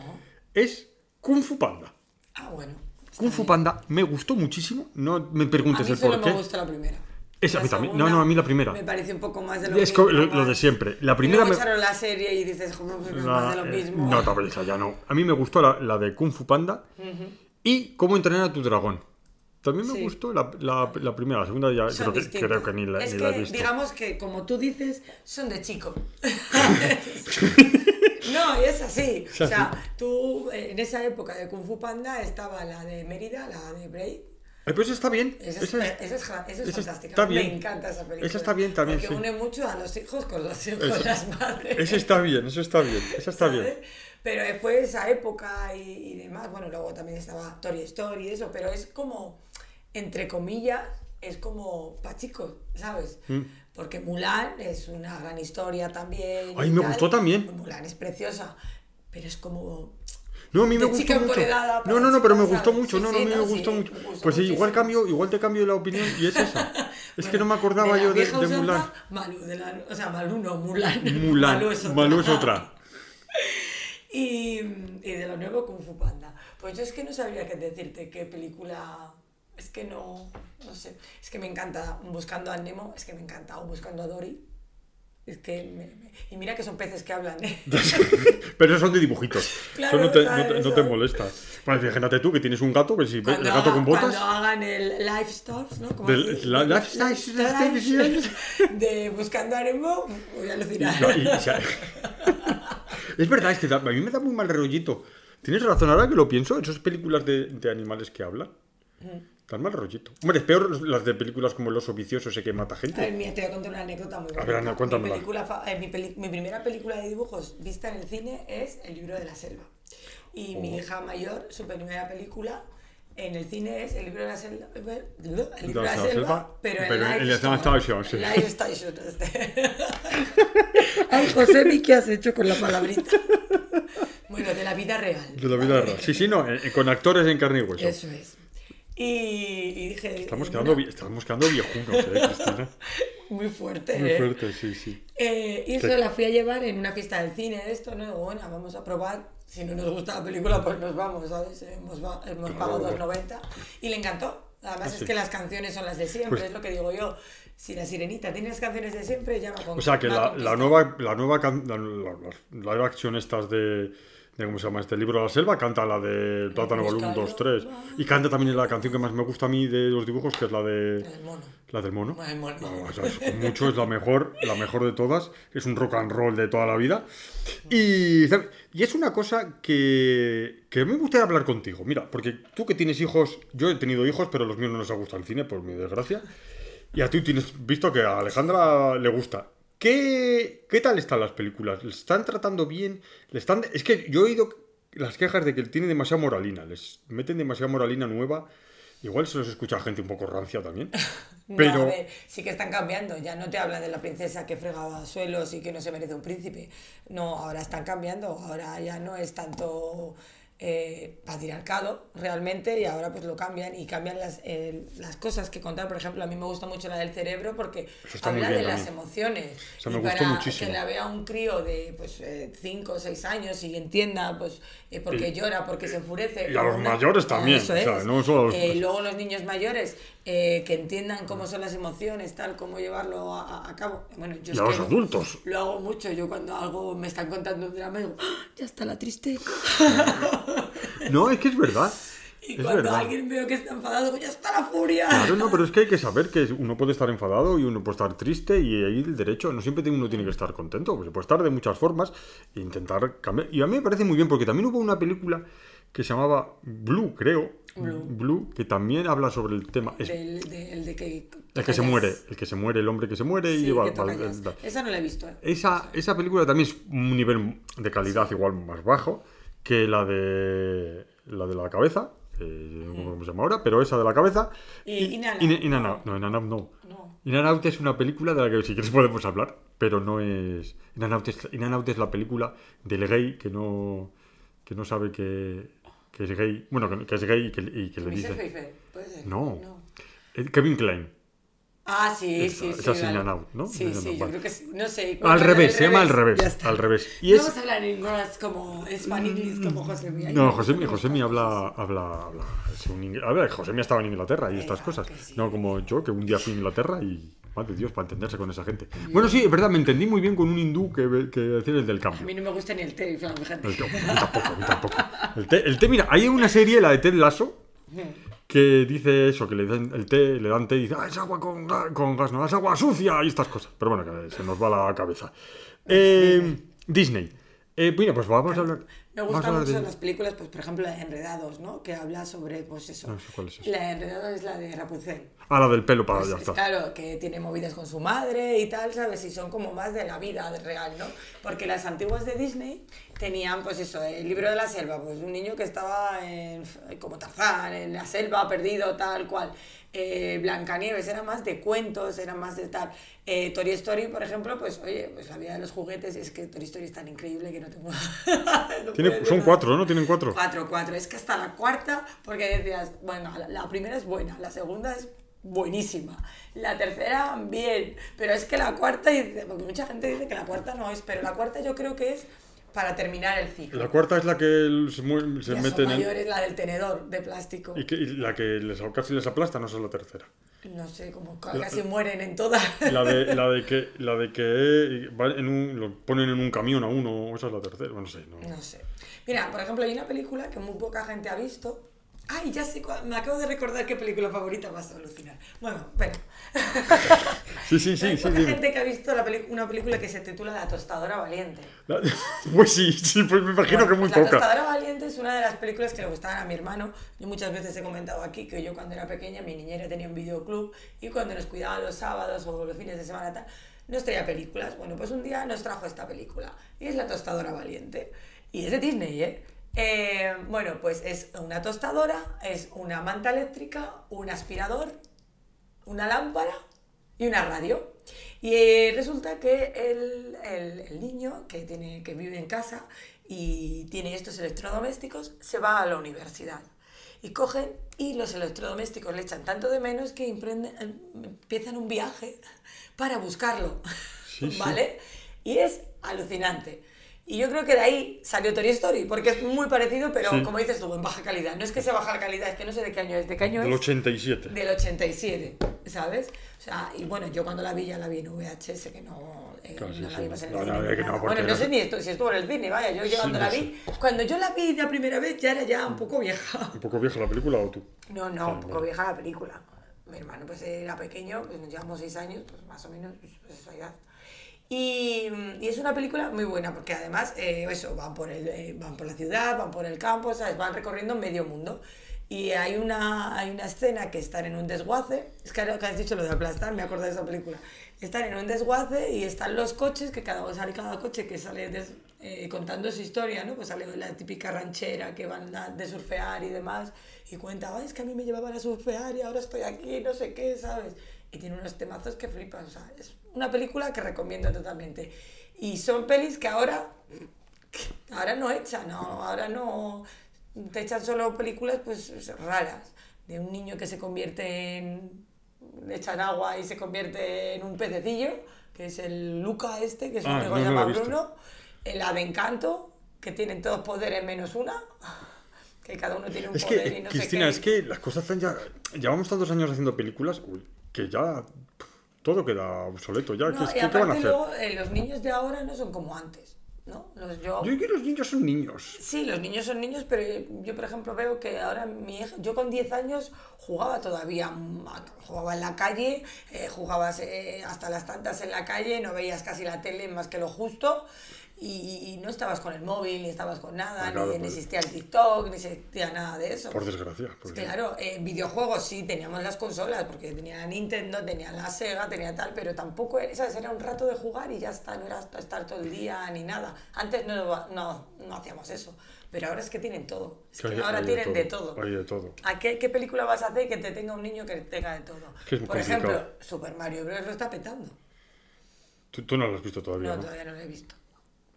B: es Kung Fu Panda.
C: Ah, bueno.
B: Kung Fu. Panda me gustó muchísimo, no me
C: A
B: preguntes
C: mí
B: el por qué.
C: me gusta la primera.
B: Esa, a mí también. No, no, a mí la primera.
C: Me parece un poco más de lo
B: Es
C: mismo.
B: co- lo, lo de siempre. La primera me...
C: echaron la serie y dices, "Joder, pues es
B: la-
C: más de lo mismo.
B: no, esa ya no. A mí me gustó la, la de Kung Fu Panda y Cómo entrenar a tu dragón. También me
C: Sí.
B: gustó la, la- la primera, la segunda ya creo que, creo que ni la,
C: es
B: ni
C: que,
B: la he visto.
C: digamos que, como tú dices, son de chico. no, y es así. O sea, tú, eh, en esa época de Kung Fu Panda estaba la de Mérida, la de Braid.
B: Eh, pues está bien.
C: Esa es,
B: esa es-
C: esa es, esa es
B: esa
C: fantástica.
B: está
C: Me
B: bien.
C: encanta esa película.
B: Esa está bien también,
C: Porque
B: sí.
C: une mucho a los hijos con los hijos, con las madres.
B: Esa está bien, eso está bien. Esa está
C: ¿sabes?
B: bien.
C: Pero fue esa época y, y demás. Bueno, luego también estaba Toy Story y eso, pero es como, entre comillas, es como para chicos, ¿sabes?
B: Mm.
C: Porque Mulan es una gran historia también.
B: Ay, me
C: tal.
B: gustó también.
C: Mulan es preciosa, pero es como.
B: No, a mí me gustó mucho. No, no, no, pero me gustó mucho.
C: Sí,
B: No, no,
C: sí,
B: a mí
C: no,
B: me
C: sí,
B: gustó
C: me
B: mucho.
C: gustó
B: Pues igual cambio, igual te cambio la opinión y es esa. Es que no me acordaba
C: de
B: yo de, Mulan.
C: Malú, de la- o sea, Malú no, Mulan.
B: Mulan.
C: Malú es otra.
B: Malú es otra.
C: Y, y de lo nuevo Kung Fu Panda. Pues yo es que no sabría qué decirte, qué película... Es que no, no sé. Es que me encanta Buscando a Nemo, es que me encanta. O Buscando a Dory. Es que... me- me- y mira que son peces que hablan, ¿eh?
B: Pero esos son de dibujitos.
C: Claro,
B: Eso no te, no
C: ¿sabes?
B: te, no te molesta. Pues fíjate tú que tienes un gato, que si ves el
C: Cuando,
B: gato con botas.
C: cuando hagan el Life Stars, ¿no? ¿Cómo
B: Del- la-
C: Life
B: Lifestyle
C: Stars de Buscando a Nemo, voy a alucinar.
B: No, y- o sea, es verdad, es que a mí me da muy mal rollito. Tienes razón, ahora que lo pienso, esas películas de, de animales que hablan. Dan mal rollito. Hombre, es peor las de películas como El oso vicioso, ese que mata
C: A ver,
B: gente.
C: mira, te voy a contar una anécdota muy
B: A ver, anda, cuéntamela.
C: Mi, película eh, mi, peli- mi primera película de dibujos vista en el cine es El libro de la selva. Y mi
B: Oh.
C: hija mayor, su primera película en el cine es El libro de la selva, el libro de la
B: la
C: selva,
B: selva,
C: pero,
B: pero
C: en
B: en
C: live
B: station, sí.
C: Live station, este. Ay, José, ¿qué has hecho con la palabrita? Bueno, de la vida real.
B: De la vida real. Sí, sí, no, eh, eh, con actores en carne y hueso.
C: Eso es. Y, y dije...
B: Estamos quedando, estamos quedando viejunos, eh, Cristina.
C: Muy fuerte,
B: Muy
C: ¿eh?
B: fuerte, sí, sí.
C: Eh, y eso la fui a llevar en una fiesta del cine, de esto, ¿no? Bueno, vamos a probar. Si no nos gusta la película, pues nos vamos, ¿sabes? Hemos, hemos pagado
B: Claro.
C: 2.90 y le encantó. Además
B: Ah,
C: es
B: sí.
C: que las canciones son las de siempre,
B: Pues-
C: es lo que digo yo. Si la sirenita tiene las canciones de siempre, ya va con
B: O sea que la, la nueva, la nueva can- la, la- live action estas de ¿cómo se llama? Este libro de la selva canta la de Plátano Volumen 2, 3 y canta también la canción que más me gusta a mí de los dibujos que es la de
C: El mono.
B: la del mono.
C: El mono.
B: No, o sea, es con mucho es la mejor, la mejor de todas, es un rock and roll de toda la vida. Y, y es una cosa que, que me gustaría hablar contigo. Mira, porque tú que tienes hijos, yo he tenido hijos, pero los míos no les ha gustado el cine, por mi desgracia. Y a ti tienes visto que a Alejandra le gusta. ¿Qué, qué tal están las películas? ¿Le están tratando bien? ¿Le están... Es que yo he oído las quejas de que tiene demasiada moralina. Les meten demasiada moralina nueva. Igual se los escucha a gente un poco rancia también.
C: No,
B: Pero...
C: a ver, sí que están cambiando. Ya no te hablan de la princesa que fregaba suelos y que no se merece un príncipe. No, ahora están cambiando. Ahora ya no es tanto eh, patriarcado realmente y ahora pues lo cambian y cambian las, eh, las cosas que contar. Por ejemplo, a mí me gusta mucho la del cerebro porque habla de las emociones.
B: O sea, me
C: y
B: gustó
C: para
B: muchísimo.
C: que la vea un crío de pues 5 o 6 años y entienda pues eh, por qué llora, por qué se enfurece.
B: y a los mayores también,
C: Eso
B: o sea,
C: es.
B: no solo a los-
C: Eh, luego los niños mayores eh, que entiendan cómo son las emociones, tal, cómo llevarlo a, cabo. Bueno, yo
B: Y
C: es
B: a los
C: lo-
B: adultos.
C: Lo hago mucho. Yo cuando algo me están contando un drama digo, "Ah, ya está la tristeza.
B: No, es que es verdad.
C: Y
B: Es
C: cuando
B: verdad.
C: alguien veo que está enfadado, digo, ya está la furia.
B: Claro, no, pero es que hay que saber que uno puede estar enfadado y uno puede estar triste y ahí el derecho, no siempre uno tiene que estar contento, pues se puede estar de muchas formas e intentar cambiar. Y a mí me parece muy bien porque también hubo una película que se llamaba Blue, creo, Blue, que también habla sobre el tema. Es-
C: Del, del de que,
B: el que se muere, el que se muere, el hombre que se muere y
C: Sí,
B: lleva-
C: que toca
B: va-
C: jazz.
B: da-
C: Esa no la he visto. ¿eh?
B: esa, esa película también es un nivel de calidad igual más bajo que la de la de la cabeza, no sé cómo se llama ahora, pero esa de la cabeza.
C: Y In
B: no, no.
C: No.
B: Out es una película de la que si quieres podemos hablar, pero no es. In and Out es, es la película del gay que no, que no sabe que, que es gay. Bueno, que, que es gay y que, y que le dice.
C: Pfeiffer, ¿puede ser?
B: No. Eh, Kevin Klein.
C: Ah, sí,
B: Esa-
C: sí, sí.
B: es
C: vale.
B: Out, ¿no?
C: Sí, sí, yo
B: vale.
C: creo que sí. No sé.
B: Al revés, se llama al revés. Al revés. Y
C: no
B: es.
C: vamos a hablar en inglés como español como José Mía.
B: No, Josemi, Josemi habla, habla, habla, es un a ver, Josemi estaba en Inglaterra y estas cosas.
C: sí.
B: No como yo, que un día fui a Inglaterra y, madre Dios, para entenderse con esa gente. Bueno, sí, es verdad, me entendí muy bien con un hindú que, que decía el del
C: A
B: cambio.
C: mí no me gusta ni el té, fíjate.
B: El té, a tampoco, a mí tampoco. El té, el té, mira, hay una serie, la de Ted Lasso, que dice eso, que le dan el té, le dan té y dice, ah, es agua con, con gas, no, es agua sucia y estas cosas. Pero bueno, que se nos va la cabeza. Eh, Disney. Eh, mira, pues vamos a hablar.
C: Me gustan mucho
B: de-
C: las películas, pues por ejemplo la de Enredados, ¿no? Que habla sobre, pues eso.
B: No sé cuál es.
C: La de Enredados es la de Rapunzel.
B: Ah, la del pelo para
C: Pues, es
B: está.
C: claro, que tiene movidas con su madre y tal, ¿sabes? Y son como más de la vida real, ¿no? Porque las antiguas de Disney tenían, pues eso, el libro de la selva, pues un niño que estaba en- como Tarzán, en la selva, perdido, tal cual. Eh, Blancanieves era más de cuentos, era más de tal. Eh, Toy Story, por ejemplo, pues oye, pues la vida de los juguetes, es que Toy Story es tan increíble que no tengo... no
B: Tiene- son cuatro, ¿no? Tienen cuatro.
C: Cuatro, cuatro. Es que hasta la cuarta, porque decías, bueno, la, la primera es buena, la segunda es buenísima, la tercera bien, pero es que la cuarta, porque mucha gente dice que la cuarta no es, pero la cuarta yo creo que es para terminar el ciclo.
B: La cuarta es la que se, mue- se
C: ya
B: meten
C: son
B: en.
C: mayores, la del tenedor de plástico.
B: Y, que, y la que les, casi les aplasta, no es la tercera.
C: No sé, como ca- casi mueren en todas.
B: La de, la de que, la de que va en un, lo ponen en un camión a uno, esa es la tercera. Bueno, no sé. No.
C: No sé. Mira, por ejemplo, hay una película que muy poca gente ha visto, Ay, ya sé, me acabo de recordar qué película favorita vas a alucinar. Bueno, bueno.
B: Sí, sí, sí,
C: Hay
B: sí.
C: poca
B: dime.
C: gente que ha visto la una película que se titula La tostadora valiente.
B: La- Pues sí, sí, pues me imagino
C: Bueno,
B: que muy
C: pues La
B: poca.
C: tostadora valiente es una de las películas que le gustaban a mi hermano. Yo muchas veces he comentado aquí que yo cuando era pequeña, mi niñera tenía un videoclub y cuando nos cuidaba los sábados o los fines de semana tal, nos traía películas. Bueno, pues un día nos trajo esta película y es La tostadora valiente. Y es de Disney, ¿eh? Eh, bueno, pues es una tostadora, es una manta eléctrica, un aspirador, una lámpara y una radio. Y eh, resulta que el, el- el niño que, tiene, que vive en casa y tiene estos electrodomésticos se va a la universidad. Y cogen y los electrodomésticos le echan tanto de menos que emprenden- em- empiezan un viaje para buscarlo.
B: Sí, sí.
C: ¿Vale? Y es alucinante. Y yo creo que de ahí salió Toy Story, porque es muy parecido, pero
B: Sí.
C: como dices tú, en baja calidad. No es que sea baja calidad, es que no sé de qué año es. ¿De qué año
B: Del
C: es?
B: 87.
C: Del 87, ¿sabes? O sea, y bueno, yo cuando la vi ya la vi en VHS, que no, eh,
B: Claro, sí,
C: no la
B: sí.
C: vimos en el
B: No,
C: cine.
B: no, no,
C: bueno,
B: no
C: sé
B: sé.
C: ni esto, si estuvo en el cine, vaya, yo ya cuando la
B: sé.
C: vi, cuando yo la vi la primera vez ya era ya un poco vieja.
B: ¿Un poco vieja la película o tú?
C: No, no,
B: Ah,
C: un poco
B: vale.
C: vieja la película. Mi hermano pues era pequeño, pues nos llevamos seis años, pues más o menos, pues, esa edad. Y, y es una película muy buena porque además, eh, eso, van por, el, eh, van por la ciudad, van por el campo, ¿sabes? Van recorriendo medio mundo. Y hay una, hay una escena que están en un desguace, es que has dicho lo de aplastar, me acuerdo de esa película. Están en un desguace y están los coches, que cada sale cada coche que sale des- eh, contando su historia, ¿no? Pues sale la típica ranchera que van a- de surfear y demás, y cuenta, "Ay, es que a mí me llevaban a surfear y ahora estoy aquí, no sé qué, ¿sabes? Y tiene unos temazos que flipan, o sea, es una película que recomiendo totalmente. Y son pelis que ahora ahora no echan, no, ahora no te echan solo películas pues raras de un niño que se convierte en le echan agua y se convierte en un pececillo, que es el Luca este, que es un
B: Ah,
C: amigo
B: no.
C: Bruno, el la de Encanto, que tienen todos poderes menos una, que cada uno tiene un
B: Es
C: poder
B: que,
C: y no
B: Cristina,
C: sé qué.
B: es que las cosas están ya. Llevamos tantos años haciendo películas uy, que ya todo queda obsoleto. Ya,
C: No,
B: ¿qué,
C: y
B: qué- van a hacer?
C: luego, eh, los niños de ahora no son como antes, ¿no? Los, yo,
B: Yo que los niños son niños.
C: Sí, los niños son niños, pero yo, por ejemplo, veo que ahora mi hija, yo con 10 años jugaba todavía, jugaba en la calle, eh, jugabas eh, hasta las tantas en la calle, no veías casi la tele más que lo justo y, y no estabas con el móvil, ni estabas con nada,
B: Ah, claro,
C: ni,
B: pues.
C: existía el TikTok, ni existía nada de eso.
B: Por desgracia.
C: Claro, eh, videojuegos sí, teníamos las consolas, porque tenía la Nintendo, tenía la Sega, tenía tal, pero tampoco, era- ¿sabes? Era un rato de jugar y ya está, no era estar todo el día ni nada. Antes no, no, no hacíamos eso, pero ahora es que tienen todo. Es
B: que
C: que
B: hay-
C: ahora
B: hay
C: tienen de todo.
B: Hay de todo.
C: ¿A qué, qué película vas a hacer que te tenga un niño que tenga de todo?
B: que es muy
C: Por
B: complicado.
C: ejemplo, Super Mario Bros. lo está petando.
B: Tú, tú no lo has visto todavía,
C: No,
B: ¿no?
C: todavía no lo he visto.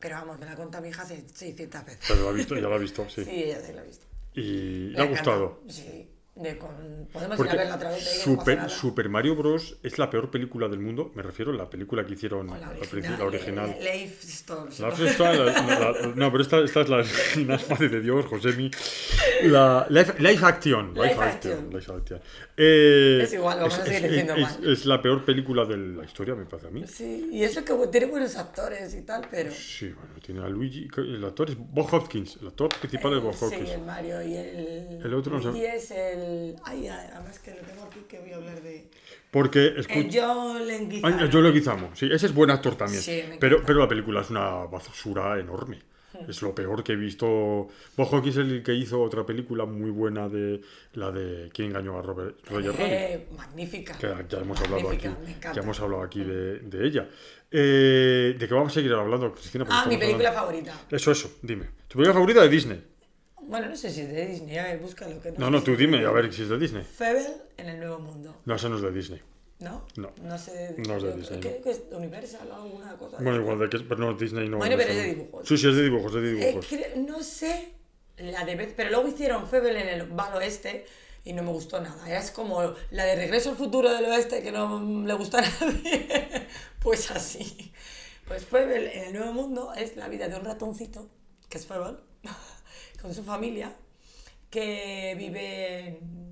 C: Pero vamos, me la contado mi hija se- 600 veces.
B: Pero ha visto, ya lo ha visto, sí.
C: Sí, ella sí la ha visto.
B: Y le ha
C: encanta.
B: gustado.
C: Sí. De con- podemos
B: Porque
C: ir a verla otra vez. ella, no
B: Super. Super Mario Bros. es la peor película del mundo. Me refiero a la película que hicieron
C: la
B: al
C: original.
B: la original.
C: Leif Storms.
B: La la- la- la- no, pero esta, esta es la original, madre de Dios, Josemi. La live, live action. Live,
C: Live
B: action.
C: action.
B: live action. Eh,
C: Es igual, vamos a seguir
B: es-
C: diciendo
B: es-
C: mal.
B: es la peor película de la historia, me parece a mí.
C: Sí, y eso que tiene buenos actores y tal, pero.
B: Sí, bueno, tiene a Luigi. El actor es Bob Hopkins. El actor principal es Bob
C: Eh, sí,
B: Hopkins.
C: el Mario y el.
B: El otro no sé.
C: Y es el. Ay, además que lo tengo aquí que voy a hablar de.
B: Porque,
C: El
B: escucha.
C: John Leguizamo.
B: Ah, Yo lo Guizamo, sí, ese es buen actor también.
C: Sí, me
B: pero, pero la película es una basura enorme. Es lo peor que he visto. Bob Hawkins es el que hizo otra película muy buena de la de ¿Quién engañó a Robert, Roger?
C: Eh, magnífica.
B: Que ya hemos hablado aquí,
C: Magnífica, encanta.
B: ya hemos hablado aquí de, de ella. Eh, ¿De qué vamos a seguir hablando, Cristina?
C: Ah, mi película
B: hablando-
C: favorita.
B: Eso, eso, dime. ¿Tu película favorita de Disney?
C: Bueno, no sé si es de Disney, a ver, búscalo. Que no,
B: No, no, tú dime, a ver si es de Disney.
C: Febel en el Nuevo Mundo,
B: No, esa no es de Disney.
C: ¿No?
B: No.
C: No sé.
B: No es de Disney,
C: Creo
B: no.
C: que es Universal o alguna cosa.
B: Bueno, igual de que es, pero no, Disney no.
C: Bueno,
B: no
C: pero es de dibujos.
B: Sí, sí, es de dibujos, es de
C: Eh,
B: dibujos.
C: cre- no sé la de vez, pero luego hicieron Febel en el Val Oeste y no me gustó nada. Era como la de Regreso al Futuro del Oeste que no le gusta a nadie. pues así. Pues Febel en el Nuevo Mundo es la vida de un ratoncito, que es Febel, con su familia, que vive en, eh,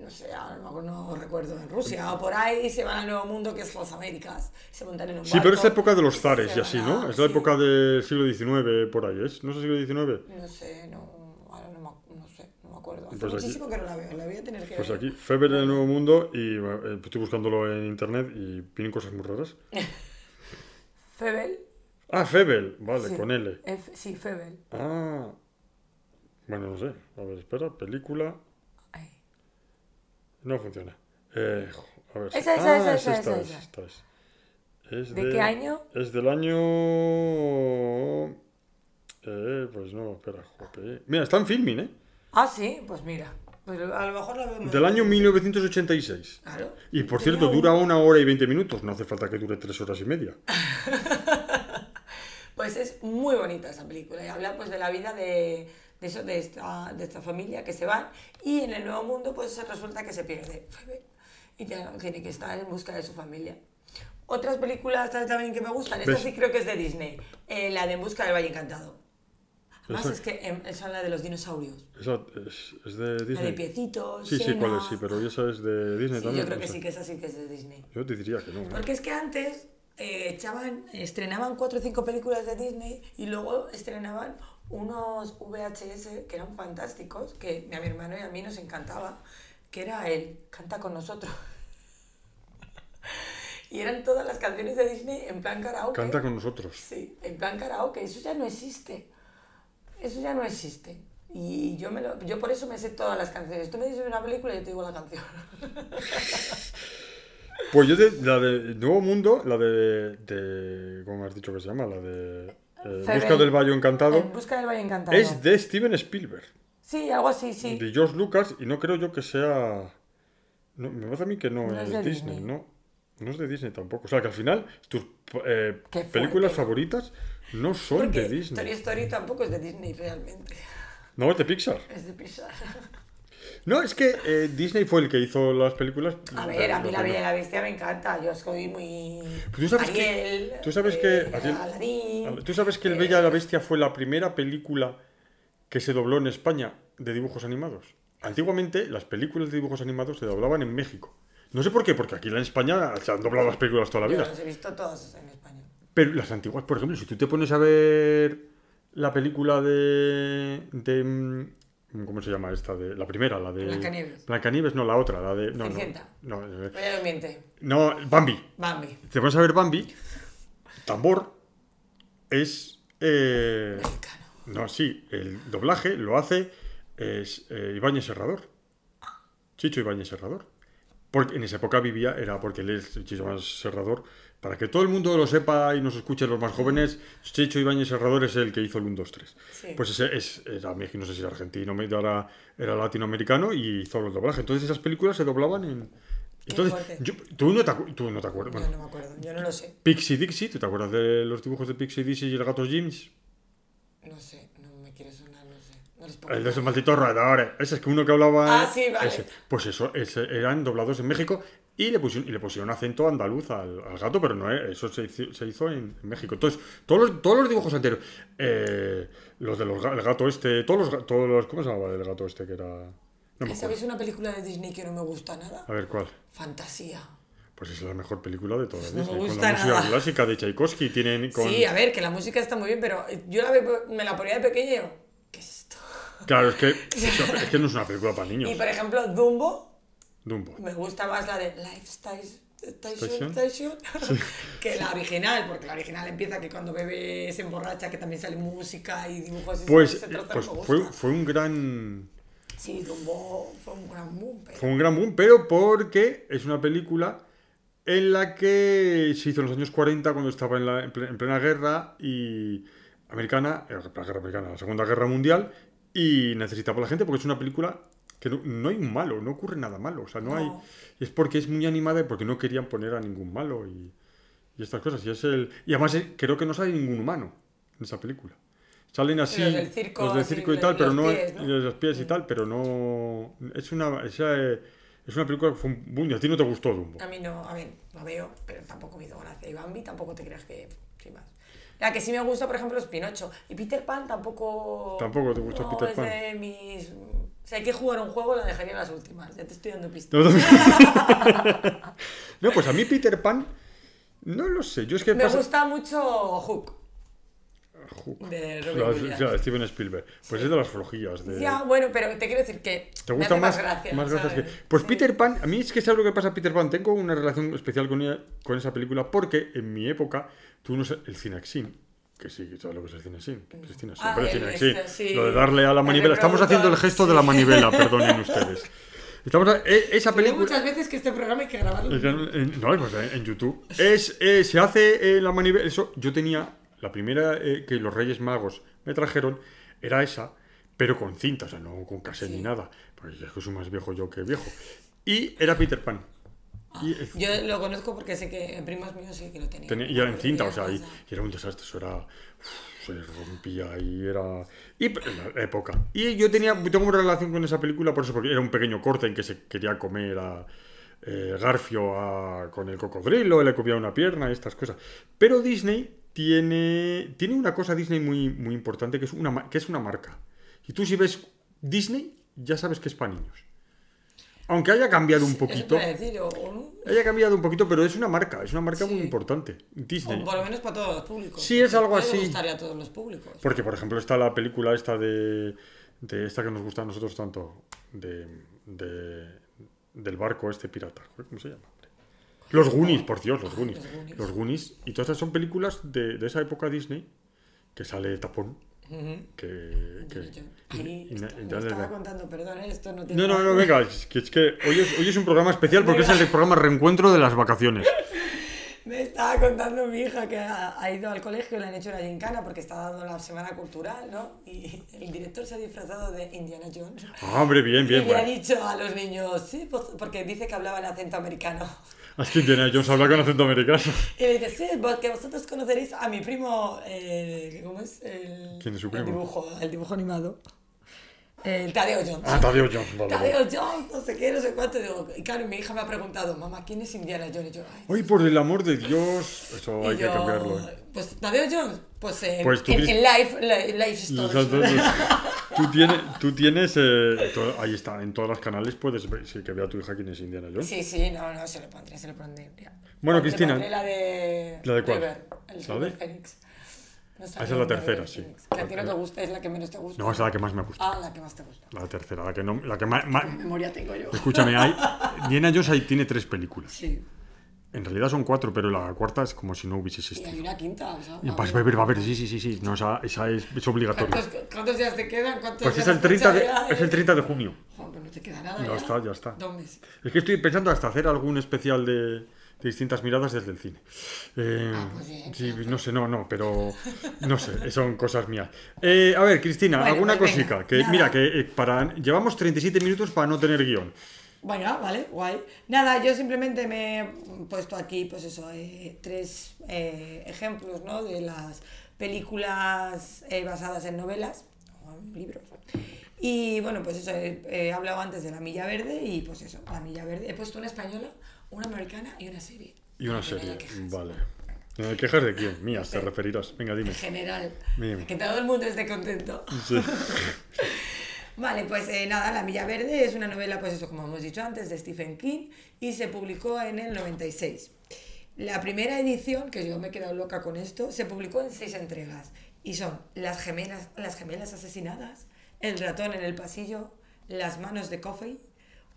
C: no sé, ahora no, me acuerdo, no recuerdo, en Rusia o por ahí, se van al Nuevo Mundo, que es las Américas, se montan en un
B: Sí, pero es la época de los zares y así,
C: a-
B: ¿no? Es la
C: sí.
B: época del siglo XIX por ahí, ¿es? ¿No es el siglo XIX?
C: No sé, no, ahora no, me, no sé, no me acuerdo. Hace
B: Pues aquí-
C: muchísimo que no la veo, la voy a tener que
B: Pues
C: ver.
B: aquí, Feber en el Nuevo Mundo, y eh, estoy buscándolo en internet y vienen cosas muy raras.
C: Febel.
B: Ah, Febel, vale,
C: sí.
B: con L.
C: F- sí, Febel.
B: Ah, bueno, no sé. A ver, espera, película. No funciona. Eh, a ver.
C: Esa, esa,
B: ah,
C: esa,
B: es
C: esa,
B: esta,
C: esa,
B: es,
C: esa. ¿De qué año?
B: Es del año. Eh, pues no, espera, jope. Mira, está en filming, ¿eh?
C: Ah, sí, pues mira. Pues a lo mejor la veo más-
B: Del año 1986.
C: Claro.
B: Y por
C: Tenía
B: cierto,
C: un-
B: dura una hora y 20 minutos. No hace falta que dure tres horas y media.
C: Pues es muy bonita esa película y habla pues de la vida de, de, eso, de, esta, de esta familia que se van y en el nuevo mundo pues resulta que se pierde y tiene que estar en busca de su familia. Otras películas también que me gustan, esta
B: ¿Ves?
C: sí creo que es de Disney, eh, la de En busca del Valle Encantado. Además
B: Esa-
C: es que em, esa es la de los dinosaurios,
B: Esa es, es de
C: la
B: Disney.
C: de piecitos,
B: Sí, sí, cuál es, sí, pero esa es de Disney
C: Sí,
B: también.
C: yo creo
B: no
C: que sí, que esa sí que es de Disney.
B: Yo te diría que no. ¿eh?
C: Porque es que antes eh, echaban, estrenaban cuatro o cinco películas de Disney y luego estrenaban unos VHS que eran fantásticos, que a mi hermano y a mí nos encantaba, que era él, canta con nosotros. y eran todas las canciones de Disney en plan karaoke.
B: Canta con nosotros.
C: Sí, en plan karaoke, eso ya no existe. Eso ya no existe. Y yo, me lo, yo por eso me sé todas las canciones. Tú me dices una película y yo te digo la canción.
B: Pues yo de, la de Nuevo Mundo, la de, de. ¿Cómo has dicho que se llama? La de. Eh,
C: Febe.
B: Busca del Valle
C: En
B: Encantado.
C: busca del Valle Encantado.
B: Es de Steven Spielberg.
C: Sí, algo así, sí.
B: De George Lucas. Y no creo yo que sea. No, me parece a mí que no,
C: No
B: es,
C: de
B: Disney,
C: Disney.
B: no. No es de Disney tampoco. O sea que al final tus eh, películas favoritas no son
C: Porque
B: de
C: Toy
B: Disney.
C: Story tampoco es de Disney realmente.
B: No, es de Pixar.
C: Es de Pixar.
B: No, es que eh, Disney fue el que hizo las películas.
C: A ver, a mí La Bella y la Bestia me encanta. Yo soy muy.
B: Pues tú sabes que- tú sabes
C: eh,
B: que- Ariel-
C: Aladín.
B: ¿Tú sabes que El
C: eh,
B: Bella y la Bestia fue la primera película que se dobló en España de dibujos animados? Antiguamente las películas de dibujos animados se doblaban en México. No sé por qué, porque aquí en España se han doblado las películas toda la
C: Yo
B: vida.
C: las he visto todas en España.
B: Pero las antiguas, por ejemplo, si tú te pones a ver la película de... de mm, ¿Cómo se llama esta? De, la primera, la de...
C: Blancanieves.
B: Blancanieves, no, la otra, la de... No, no, no, eh,
C: Vaya no miente.
B: no, Bambi.
C: Bambi.
B: Te pones a ver Bambi, Tambor es... eh,
C: Mexicano.
B: no, sí, el doblaje lo hace es, eh, Ibáñez Serrador. Chicho Ibáñez Serrador. Porque en esa época vivía, era porque él es Chicho Ibáñez Serrador. Para que todo el mundo lo sepa y nos escuche los más jóvenes, Chicho Ibáñez Serrador es el que hizo el 1, 2, 3.
C: Sí.
B: Pues ese es, era, no sé si era argentino, medio era, era latinoamericano y hizo el doblaje. Entonces esas películas se doblaban en... Entonces, yo- tú, no te, tú no te acuerdas.
C: Yo no me acuerdo. Yo no lo sé.
B: Pixie Dixie, ¿tú te acuerdas de los dibujos de Pixie Dixie y el gato James?
C: No sé. No me quiere sonar, no sé. No les puedo
B: El de esos malditos roedores. Ese es que uno que hablaba.
C: Ah, sí, vale.
B: ese. Pues eso, ese, eran doblados en México y le pusieron, y le pusieron acento andaluz al, al gato, pero no, eh, eso se hizo, se hizo en, en México. Entonces, todos los, todos los dibujos anteriores, eh, los del gato este, todos los, todos los. ¿Cómo se llamaba el gato este que era.? No.
C: ¿Sabéis una película de Disney que no me gusta nada?
B: A ver cuál.
C: Fantasía.
B: Pues es la mejor película de todas.
C: No me
B: Disney, con
C: gusta
B: la música clásica de Tchaikovsky. Tienen con...
C: Sí, a ver, que la música está muy bien, pero yo la veo, me la ponía de pequeño ¿qué es esto?
B: Claro, es que, es que no es una película para niños.
C: Y por ejemplo, Dumbo,
B: Dumbo.
C: me gusta más la de Lifestyle
B: Station.
C: Que la original, porque la original empieza que cuando bebe se emborracha, que también sale música y dibujos y
B: Pues,
C: trozo no
B: pues fue, fue un gran.
C: Sí, Dumbo fue un gran boom, pero...
B: Fue un gran boom, pero porque es una película en la que se hizo en los años 40 cuando estaba en, la, en plena guerra y americana, eh, la guerra americana, la Segunda Guerra Mundial, y necesitaba la gente porque es una película que no, no hay un malo, no ocurre nada malo, o sea, no,
C: No.
B: hay... Es porque es muy animada y porque no querían poner a ningún malo y, y estas cosas. Y, es el, y además eh, creo que no sale ningún humano en esa película. Salen así
C: los del circo,
B: los del circo y
C: los-
B: tal, pero
C: los
B: no
C: pies, ¿no? Mm.
B: los pies y tal, pero no es una eh, es una película que fue un boom y a ti no te gustó Dumbo.
C: A mí no, a ver, la veo, pero tampoco me hizo gracia. Y Bambi tampoco te creas que, sin más. La que sí me gusta, por ejemplo, es Pinocho. Y Peter Pan tampoco...
B: Tampoco te gusta Peter
C: es
B: Pan.
C: de mis... Si hay que jugar un juego, la dejaría en las últimas. Ya te estoy dando pistas.
B: No, pues a mí Peter Pan no lo sé, yo es que
C: Me
B: pasa-
C: gusta mucho Hook.
B: Hook.
C: De Robin
B: Steven Spielberg. Pues es de las flojillas. De...
C: Ya, bueno, pero te quiero decir que.
B: ¿Te
C: me
B: gusta
C: hace
B: más, más gracias. Pues
C: Sí.
B: Peter Pan, a mí es que sabes lo que pasa a Peter Pan. Tengo una relación especial con, ella- con esa película porque en mi época sé, el Cinexin. Que sí, sabes lo que es el Cinexin. Cristina,
C: Ah,
B: siempre el
C: el
B: Cinexin.
C: este, sí.
B: Lo de darle a la
C: El
B: manivela. Estamos haciendo el gesto de la
C: sí.
B: manivela, perdonen ustedes. Estamos a- e- esa película.
C: muchas veces que este programa hay que grabarlo.
B: Que no, pues en en YouTube. Es, eh, se hace eh, la manivela. Eso, yo tenía la primera eh, que los Reyes Magos me trajeron, era esa, pero con cinta, o sea, no con cassette ni nada. Pues es que soy más viejo yo que viejo. Y era Peter Pan. Y, eh,
C: Yo lo conozco porque sé que en primos míos sí que lo tenía.
B: tenía- y era en cinta, o sea, y, y era un desastre. Eso era. uf, se rompía y era. Y en la época. Y yo tenía, tengo una relación con esa película por eso, porque era un pequeño corte en que se quería comer a eh, Garfio a- con el cocodrilo, le comía una pierna, estas cosas. Pero Disney tiene, tiene una cosa Disney muy, muy importante que es, una, que es una marca. Y tú si ves Disney, ya sabes que es para niños. Aunque haya cambiado un poquito.
C: decir, o, o
B: Haya cambiado un poquito, pero es una marca, es una marca muy importante. Disney.
C: o por lo menos para todos los públicos.
B: Sí, es algo así.
C: gustarle a todos los públicos.
B: Porque, por ejemplo, está la película esta de, de esta que nos gusta a nosotros tanto, de, de- del barco este pirata. ¿Cómo se llama? Los Goonies, por Dios, los Goonies.
C: Los Goonies.
B: Los Goonies. Y todas estas son películas de, de esa época Disney, que sale Tapón, Que... que-
C: Yo-
B: y-
C: Ay,
B: y-
C: esto-
B: y
C: me
B: dale-
C: estaba contando, perdón, esto no tiene
B: No, no, no, venga, es que, es que hoy, es, hoy es un programa especial porque es el programa reencuentro de las vacaciones.
C: Me estaba contando mi hija que ha, ha ido al colegio y le han hecho una gincana porque está dando la semana cultural, ¿no? Y el director se ha disfrazado de Indiana Jones.
B: Ah, hombre, bien, bien,
C: y le ha dicho a los niños, sí, pues, porque dice que hablaba en acento americano.
B: Es que Indiana Jones habla con acento americano.
C: Y le dice, sí, porque vosotros conoceréis a mi primo, eh, ¿cómo es? El,
B: ¿Quién es su
C: El
B: primo?
C: dibujo, el dibujo animado. El Tadeo Jones.
B: Ah, Tadeo Jones, vale.
C: Tadeo Jones, no sé qué, no sé cuánto. Digo, y claro, mi hija me ha preguntado, mamá, ¿quién es Indiana Jones? Y yo, ay,
B: por el amor de Dios. Eso hay que cambiarlo. ¿eh?
C: Pues Tadeo Jones, pues, en,
B: Pues tú
C: en, en Life, li- life
B: tú tienes, tú tienes eh, to- ahí está, en todos los canales puedes ver, sí, que vea tu hija quién es Indiana Jones.
C: Sí, sí, no, no, se lo pondré, se lo pondré.
B: Bueno, Cristina.
C: la de...
B: ¿La de cuál?
C: River, el
B: ¿La de?
C: Phoenix. No
B: esa es la tercera, sí.
C: Que a ti no te gusta, es la que menos te gusta.
B: No, es la que más me gusta.
C: Ah, la que más te gusta.
B: La tercera, la que no, la que más, más-
C: ¿Qué memoria tengo yo?
B: escúchame, hay, Indiana Jones ahí tiene tres películas.
C: Sí.
B: En realidad son cuatro, pero la cuarta es como si no hubiese
C: Y hay
B: existido.
C: una quinta, o sea...
B: Y
C: a
B: vas a
C: ver.
B: va a ver, sí, sí, sí, sí, no, esa, esa es, es obligatoria.
C: ¿Cuántos, ¿Cuántos días te quedan? ¿Cuántos
B: Pues es
C: días
B: el 30 de, es el 30 de junio.
C: Joder, no te queda nada
B: Ya
C: ya.
B: está, ya está.
C: Meses.
B: Es que estoy pensando hasta hacer algún especial de, de distintas miradas desde el cine. Eh,
C: Ah, pues bien,
B: sí, no sé, no, no, pero no sé, son cosas mías. Eh, a ver, Cristina,
C: Bueno,
B: alguna
C: pues venga,
B: que,
C: nada.
B: mira, que eh, para llevamos 37 minutos para no tener guion.
C: Bueno, vale, guay. Nada, yo simplemente me he puesto aquí, pues eso, tres ejemplos, ¿no? De las películas basadas en novelas o en libros. Y bueno, pues eso, he hablado antes de La Milla Verde y pues eso, La Milla Verde. He puesto una española, una americana y una serie.
B: Y una
C: no
B: serie.
C: quejas.
B: Vale. ¿No hay ¿Quejas de quién? Mías, te referirás. Venga, dime.
C: En general,
B: Dime.
C: que todo el mundo esté contento.
B: Sí.
C: Vale, pues eh, nada, La Milla Verde es una novela, pues eso, como hemos dicho antes, de Stephen King y se publicó en el 96. La primera edición, que yo me he quedado loca con esto, se publicó en seis entregas y son Las gemelas, las gemelas asesinadas, El ratón en el pasillo, Las manos de Coffey,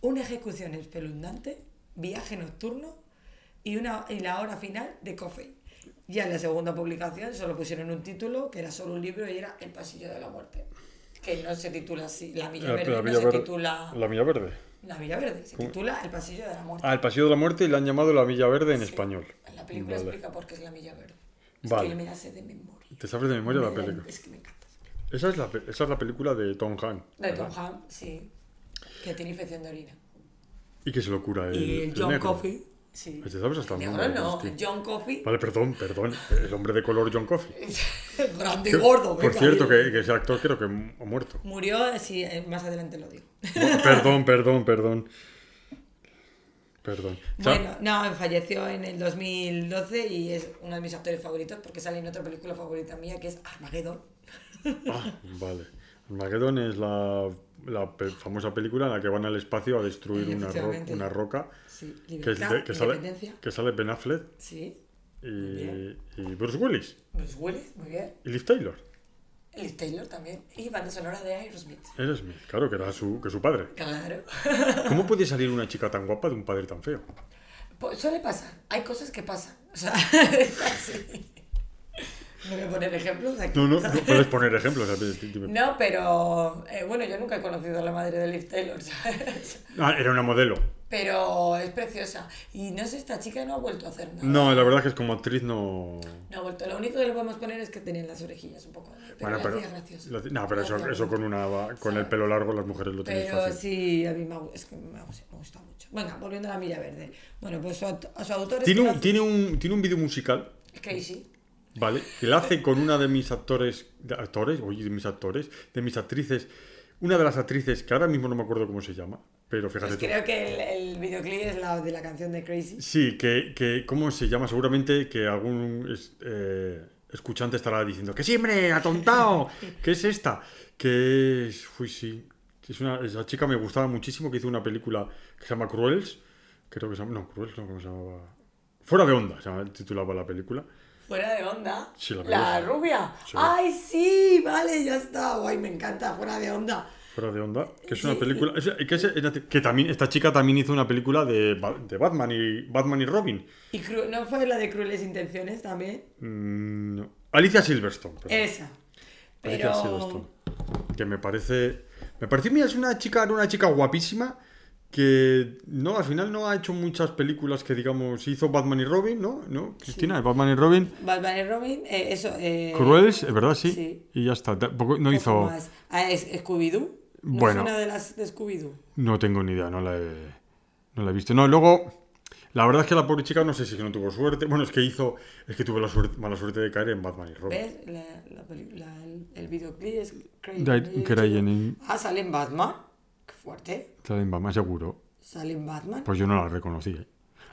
C: Una ejecución espeluznante, Viaje nocturno y, una, y la hora final de Coffey. Ya en la segunda publicación solo pusieron un título, que era solo un libro y era El pasillo de la muerte. Que no se titula así, La Milla
B: La,
C: Verde
B: la
C: no se
B: Verde.
C: titula
B: La Milla Verde.
C: La Milla Verde, se
B: ¿Cómo?
C: titula El pasillo de la muerte.
B: Ah, el Pasillo de la Muerte y le han llamado La Milla Verde en
C: Sí.
B: español.
C: La película
B: Vale.
C: explica por qué es la Milla Verde. Es
B: Vale.
C: que me la sé de memoria.
B: ¿Te sabes de memoria la
C: Me-
B: película?
C: Es que me encanta.
B: Esa es la, esa es la película de Tom Hanks.
C: De Tom. Hanks, sí. Que tiene infección de orina.
B: ¿Y qué se le cura? El,
C: y
B: el
C: John
B: negro?
C: Coffey, sí.
B: ¿Te sabes hasta el nombre?
C: no. John Coffey.
B: Vale, perdón, perdón. El hombre de color John Coffey.
C: Grande y gordo,
B: Por cierto, que, que ese actor creo que ha muerto.
C: Murió, sí, eh, más adelante lo digo.
B: No, perdón, perdón, perdón. Perdón.
C: Bueno, no, falleció en el 2012 y es uno de mis actores favoritos porque sale en otra película favorita mía que es Armageddon.
B: ah, vale. Armageddon es la, la pe- famosa película en la que van al espacio a destruir una, ro- una roca.
C: Sí,
B: Que,
C: libertad,
B: de- que sale, que sale Ben Affleck.
C: Sí.
B: y, y Bruce Willis
C: Bruce Willis, muy bien.
B: y Liv Taylor.
C: Liz Taylor también. Y banda sonora de Aerosmith.
B: Eres claro, que era su, que su padre.
C: Claro.
B: ¿Cómo puede salir una chica tan guapa de un padre tan feo?
C: Pues suele pasar. Hay cosas que pasan. O sea, es así. No voy a poner ejemplos aquí.
B: No, no, no puedes poner ejemplos.
C: No, pero eh, bueno, yo nunca he conocido a la madre de Liv Taylor, ¿sabes?
B: Ah, era una modelo.
C: Pero es preciosa. Y no sé, esta chica no ha vuelto a hacer nada.
B: No, la verdad es que es como actriz no...
C: No ha vuelto. Lo único que le podemos poner es que tenían las orejillas un poco. Pero
B: Bueno, pero, lo- no, pero eso, eso con, una, con el pelo largo las mujeres lo
C: Pero
B: fácil.
C: sí, a mí me, es que me, me gusta mucho. Venga, volviendo a la milla verde. Bueno, pues su, a su autor es
B: Tiene un,
C: Klaus-
B: tiene, un, tiene un vídeo musical,
C: Casey.
B: ¿Vale? Que la hace con una de mis actores, de actores, oye, de mis actores, de mis actrices, una de las actrices, que ahora mismo no me acuerdo cómo se llama, pero fíjate
C: Pues
B: tú.
C: creo que el, el videoclip es la de la canción de Crazy.
B: Sí, que, que, ¿cómo se llama? Seguramente que algún es- eh, escuchante estará diciendo que siempre, atontado, ¿qué es esta? Que es, uy, sí, es una, esa chica me gustaba muchísimo, que hizo una película que se llama Cruels, creo que se llama, no, Cruels no, ¿cómo se llamaba? Fuera de onda, se titulaba la película.
C: Fuera de onda.
B: Sí, la
C: rubia.
B: Sí.
C: Ay, sí, vale, ya está. Guay, me encanta. Fuera de onda.
B: Fuera de onda, que es una película, es- que, es- que también, esta chica también hizo una película de, de Batman y Batman y Robin.
C: ¿Y cru- no fue la de Crueles Intenciones también?
B: Mm, no. Alicia Silverstone. perdón.
C: Esa.
B: Alicia
C: Pero.
B: Silverstone. Que me parece. Me parece, mira, es una chica, una chica guapísima. Que no, al final no ha hecho muchas películas que digamos. Hizo Batman y Robin, ¿no? ¿No? Cristina, Batman y Robin.
C: Batman y Robin, eh, eso. Eh,
B: Cruels, es verdad, sí.
C: sí.
B: Y ya está. Tampoco- no hizo.
C: más. Ah, es Scooby-Doo. ¿No
B: Bueno.
C: es una de las de Scooby-Doo?
B: No tengo ni idea, no la he, no la he visto. No, luego. La verdad es que la pobre chica no sé si es que no tuvo suerte. Bueno, es que hizo. Es que tuvo la suerte, mala suerte de caer en Batman y Robin.
C: ¿Ves? La, la la- el, el videoclip es
B: Jenny-
C: Ah, sale en Batman. Fuerte.
B: Está en Batman, seguro.
C: Sale en Batman.
B: Pues yo no la reconocí. ¿eh?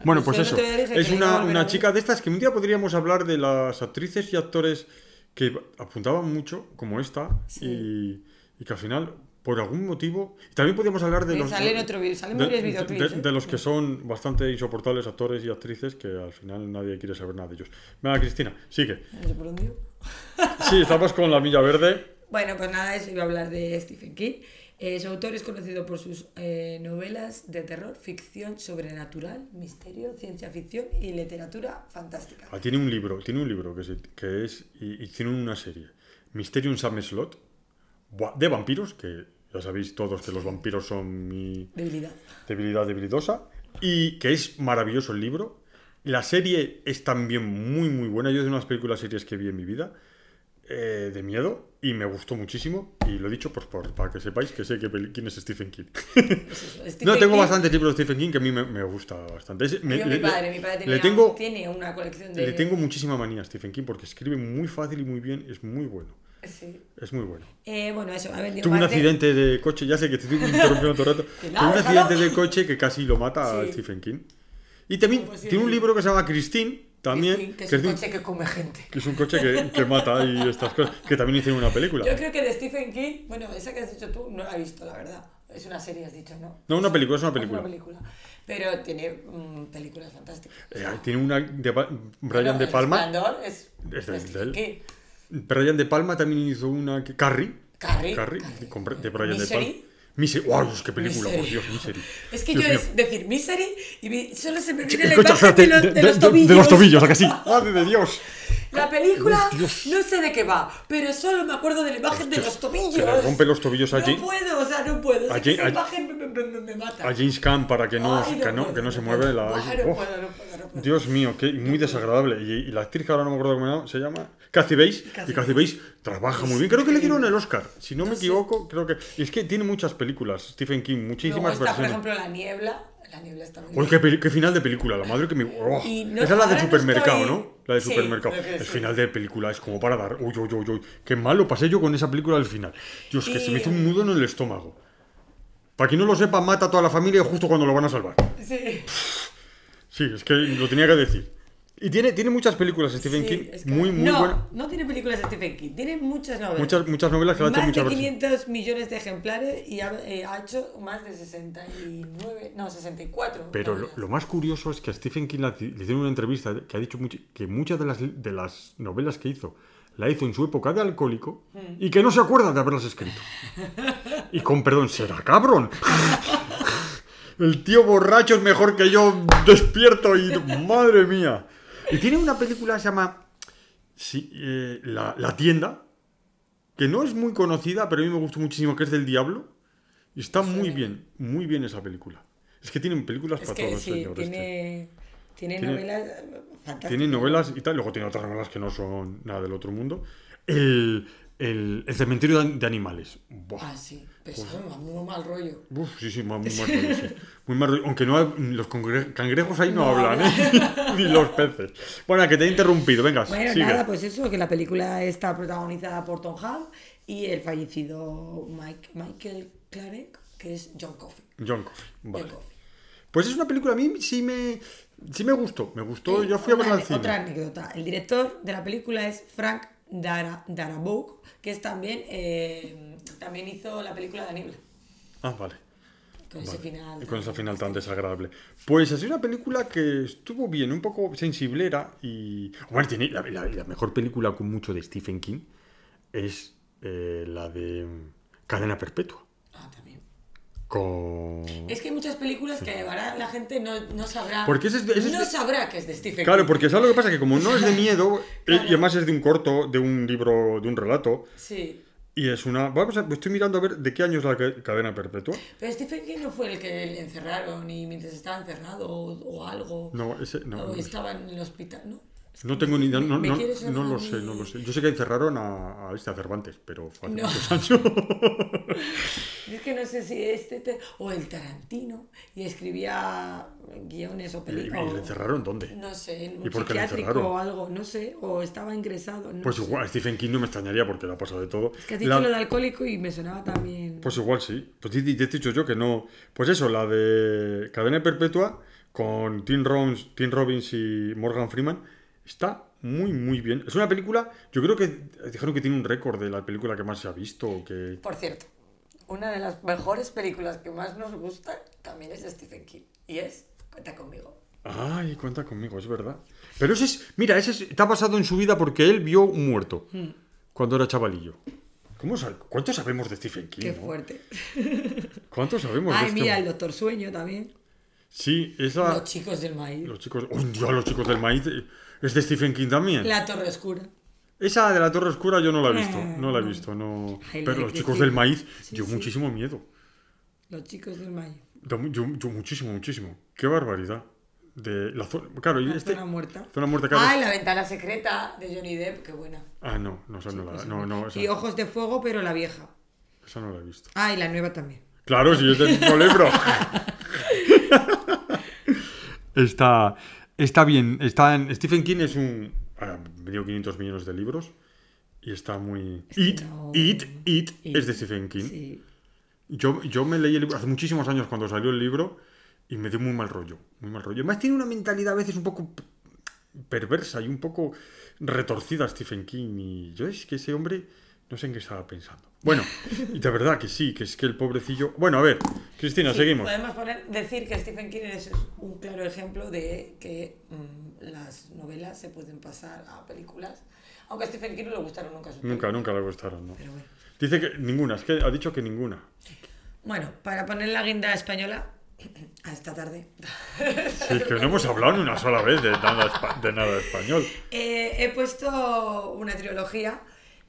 B: Bueno, pues
C: Pues
B: eso.
C: dije
B: Es una, una chica de estas que un día podríamos hablar de las actrices y actores que apuntaban mucho, como esta, y, y que al final, por algún motivo. También podríamos hablar de
C: Sí,
B: los.
C: salen otro salen
B: de, de- de-
C: ¿eh?
B: de los que son bastante insoportables actores y actrices que al final nadie quiere saber nada de ellos. Venga, Cristina, sigue.
C: No.
B: Sí, estamos con la milla verde.
C: Bueno, pues nada, eso iba a hablar de Stephen King. Eh, su autor es conocido por sus eh, novelas de terror, ficción sobrenatural, misterio, ciencia ficción y literatura fantástica.
B: Ah, tiene un libro, tiene un libro que, se- que es. Y, y tiene una serie. Mysterium Sam Slot. De vampiros, que ya sabéis todos que los vampiros son mi
C: Debilidad.
B: debilidad debilidosa. Y que es maravilloso el libro. La serie es también muy, muy buena. Yo es de unas películas series que vi en mi vida. eh, de miedo. Y me gustó muchísimo. Y lo he dicho pues, por, para que sepáis que sé que quién es Stephen King.
C: Eso,
B: no,
C: Stephen
B: tengo
C: King-
B: bastantes libros de Stephen King que a mí me, me gusta bastante. Es- me-
C: Yo,
B: le-
C: mi padre,
B: le-
C: mi padre
B: le
C: tenía-
B: tengo,
C: tiene una colección de...
B: le tengo muchísima manía a Stephen King porque escribe muy fácil y muy bien. Es muy bueno.
C: Sí.
B: Es muy bueno.
C: Eh, bueno, eso, vendido
B: Tuvo un accidente de coche, ya sé que te estoy interrumpiendo todo el rato.
C: Nada,
B: un accidente de coche que casi lo mata a
C: Sí.
B: Stephen King. Y también tiene un libro que se llama Christine, también,
C: que es un
B: es
C: coche que come gente.
B: que es un coche que, que mata y estas cosas, que también hicieron una película.
C: Yo creo que de Stephen King, bueno, esa que has dicho tú, no la he visto, la verdad. Es una serie, has dicho, ¿no?
B: No, una película, es una película.
C: Pero tiene mm, películas fantásticas.
B: Eh, tiene una de Brian
C: Bueno,
B: De
C: El
B: Palma.
C: Resplandor es,
B: Es de-
C: Stephen
B: de él. Brian De Palma también hizo una Carrie.
C: Carrie.
B: Carrie,
C: Carrie.
B: de Brian De. Palma. Misery. ¡Wow! ¡Qué película!
C: Misery.
B: Por Dios, Misery.
C: Es que
B: Dios
C: yo
B: mío.
C: es decir Misery y vi- solo se me viene la imagen
B: espérate,
C: de, los, de los tobillos.
B: de los tobillos, ¿a que sí? ¡Madre de Dios!
C: La película,
B: Dios.
C: no sé de qué va, pero solo me acuerdo de la imagen de los tobillos.
B: se le rompe los tobillos a
C: No puedo, o sea, no puedo.
B: a
C: Es que esa
B: Jane- a-
C: imagen me, me- me- mata.
B: A James Caan para que no,
C: Ay,
B: que no,
C: puedo,
B: que no se mueve la.
C: No no no.
B: Dios mío, qué muy desagradable. Y, y la actriz que ahora no me acuerdo cómo se llama, Kathy Bates.
C: Kathy
B: Y Kathy Bates trabaja muy bien. Creo que le dieron el Oscar. Si no, me
C: sé.
B: equivoco, creo que. y es que tiene muchas películas, Stephen King,
C: Luego
B: muchísimas
C: está, por
B: versiones.
C: ejemplo, La Niebla. La Niebla está muy
B: Uy,
C: bien.
B: qué, qué final de película, la madre que me. oh,
C: Y no-
B: esa es la de
C: no
B: supermercado,
C: estoy-
B: ¿no? La de
C: Sí,
B: supermercado. El
C: sí.
B: final de película es como para dar. Uy, uy, uy, uy. Qué mal lo pasé yo con esa película al final. Dios, que se me
C: Y-
B: hizo un nudo en el estómago. Para quien no lo sepa, mata a toda la familia justo cuando lo van a salvar.
C: Sí.
B: Sí, es que lo tenía que decir. Y tiene, tiene muchas películas Stephen
C: Sí,
B: King,
C: es que-
B: muy, muy
C: no,
B: buenas.
C: No tiene películas de Stephen King, tiene muchas novelas.
B: Muchas, muchas novelas que han hecho
C: más de
B: muchas veces.
C: 500 millones de ejemplares y ha, eh, ha hecho más de 69, no, 64.
B: Pero lo, más curioso es que a Stephen King la- le hicieron una entrevista que ha dicho mucho- que muchas de las, de las novelas que hizo la hizo en su época de alcohólico y que no se acuerda de haberlas escrito. Y con perdón, será cabrón. El tío borracho es mejor que yo despierto y madre mía. Y tiene una película que se llama sí, eh, la, La tienda, que no es muy conocida, pero a mí me gustó muchísimo, que es del diablo. Y está muy bien, muy bien esa película. Es que tienen películas
C: Es
B: para todos,
C: sí,
B: señor. este.
C: tiene, tiene, novelas eh, fantásticas.
B: Tiene novelas y tal, luego tiene otras novelas que no son nada del otro mundo. El, el, el cementerio de, de animales. Buah.
C: Ah, sí, pesado, muy mal rollo.
B: Uf, sí, sí, muy, muy mal rollo, sí. Muy mal rollo. Aunque no, los cangrejos ahí no,
C: No
B: hablan, ¿eh? Ni los peces. Bueno, que te he interrumpido, venga,
C: Bueno,
B: sigue.
C: nada, pues eso, que la película está protagonizada por Tom Hanks y el fallecido Mike, Michael Clark, que es John Coffey.
B: John Coffey, vale.
C: John Coffey.
B: Pues es una película, a mí sí me, sí me gustó. Me gustó, yo fui a verla al cine.
C: Otra anécdota. El director de la película es Frank Dara, que es también, eh, también hizo la película de Aníbal.
B: Ah, vale.
C: Con ese final.
B: Con ese final tan desagradable. Pues es una película que estuvo bien, un poco sensiblera y... Bueno, tiene la, la- la mejor película con mucho de Stephen King es eh, la de Cadena Perpetua.
C: Ah, también.
B: Con...
C: Es que hay muchas películas que ahora la gente no, no sabrá.
B: Porque ese es de- ese es
C: no
B: de-
C: sabrá que es de Stephen
B: Claro,
C: King.
B: porque ¿sabes lo que pasa? Que como no es de miedo, eh,
C: Claro.
B: y además es de un corto, de un libro, de un relato,
C: Sí.
B: Y es una... Vamos a... Estoy mirando a ver de qué año es la ca- Cadena Perpetua.
C: Pero Stephen King no fue el que le encerraron y mientras estaba encerrado o, o algo.
B: No, ese... No,
C: o
B: no sé.
C: estaba en el hospital, ¿no? Es que
B: No tengo ni idea, no, no- no lo sé, no lo sé. Yo sé que encerraron a, a este Cervantes, pero fue hace
C: No.
B: muchos años.
C: Es que no sé si este te- o el Tarantino y escribía guiones o
B: ¿Y, y le
C: películas.
B: encerraron dónde?
C: No sé, en
B: ¿Y
C: un psiquiátrico o algo, no sé, o estaba ingresado. No
B: Pues
C: sé.
B: igual, Stephen King no me extrañaría porque le ha pasado de todo.
C: Es que has dicho
B: La-
C: lo de alcohólico y me sonaba también.
B: Pues igual sí. Pues te, te he dicho yo que no. Pues eso, la de Cadena Perpetua con Tim Robbins, Tim Robbins y Morgan Freeman está muy, muy bien. Es una película, yo creo que dijeron que tiene un récord de la película que más se ha visto. Que...
C: Por cierto, una de las mejores películas que más nos gusta también es de Stephen King. Y es Cuenta conmigo.
B: Ay, cuenta conmigo, es verdad. Pero ese es, mira, ese es- está basado en su vida porque él vio un muerto
C: Hmm.
B: cuando era chavalillo. ¿Cómo ¿Cuánto sabemos de Stephen King?
C: Qué
B: no?
C: fuerte.
B: ¿Cuánto sabemos de
C: Ay,
B: este
C: mira, el
B: hombre?
C: Doctor Sueño también.
B: Sí, esa...
C: Los chicos del maíz.
B: Los chicos... ¡Oh, Dios, los chicos del maíz! ¿Es de Stephen King también?
C: La Torre Oscura.
B: Esa de la Torre Oscura yo no la he visto.
C: Eh,
B: No la he
C: no.
B: visto, no... Pero los chicos del maíz
C: Sí,
B: dio
C: sí.
B: muchísimo miedo.
C: Los chicos del maíz.
B: Yo, yo muchísimo, muchísimo. Qué barbaridad. De la zona... Claro,
C: La
B: este...
C: zona muerta.
B: Zona muerta, claro.
C: La ventana secreta de Johnny Depp, qué buena.
B: Ah, no, no, esa no, la, no, no, esa,
C: Y Ojos de Fuego, pero la vieja.
B: esa no la he visto.
C: Ah, y la nueva también.
B: Claro, si es del mismo libro. está, está bien. Está en, Stephen King es un. Me dio 500 millones de libros. Y está muy. It,
C: no-
B: It, It,
C: It.
B: es de Stephen King.
C: Sí.
B: Yo, yo me leí el libro hace muchísimos años cuando salió el libro. Y me dio muy mal rollo. Muy mal rollo. Además, tiene una mentalidad a veces un poco perversa y un poco retorcida Stephen King. Y yo es que ese hombre. No sé en qué estaba pensando. Bueno, y de verdad que sí, que es que el pobrecillo. Bueno, a ver, Cristina,
C: Sí,
B: seguimos.
C: Podemos poner- decir que Stephen King es un claro ejemplo de que mm, las novelas se pueden pasar a películas. Aunque a Stephen King no le gustaron nunca sus
B: Nunca, nunca le gustaron, ¿no?
C: Pero bueno.
B: Dice que ninguna, es que ha dicho que ninguna.
C: Bueno, para poner la guinda española a esta tarde.
B: Sí, que no hemos hablado ni una sola vez de nada, espa- de nada español.
C: Eh, he puesto una trilogía.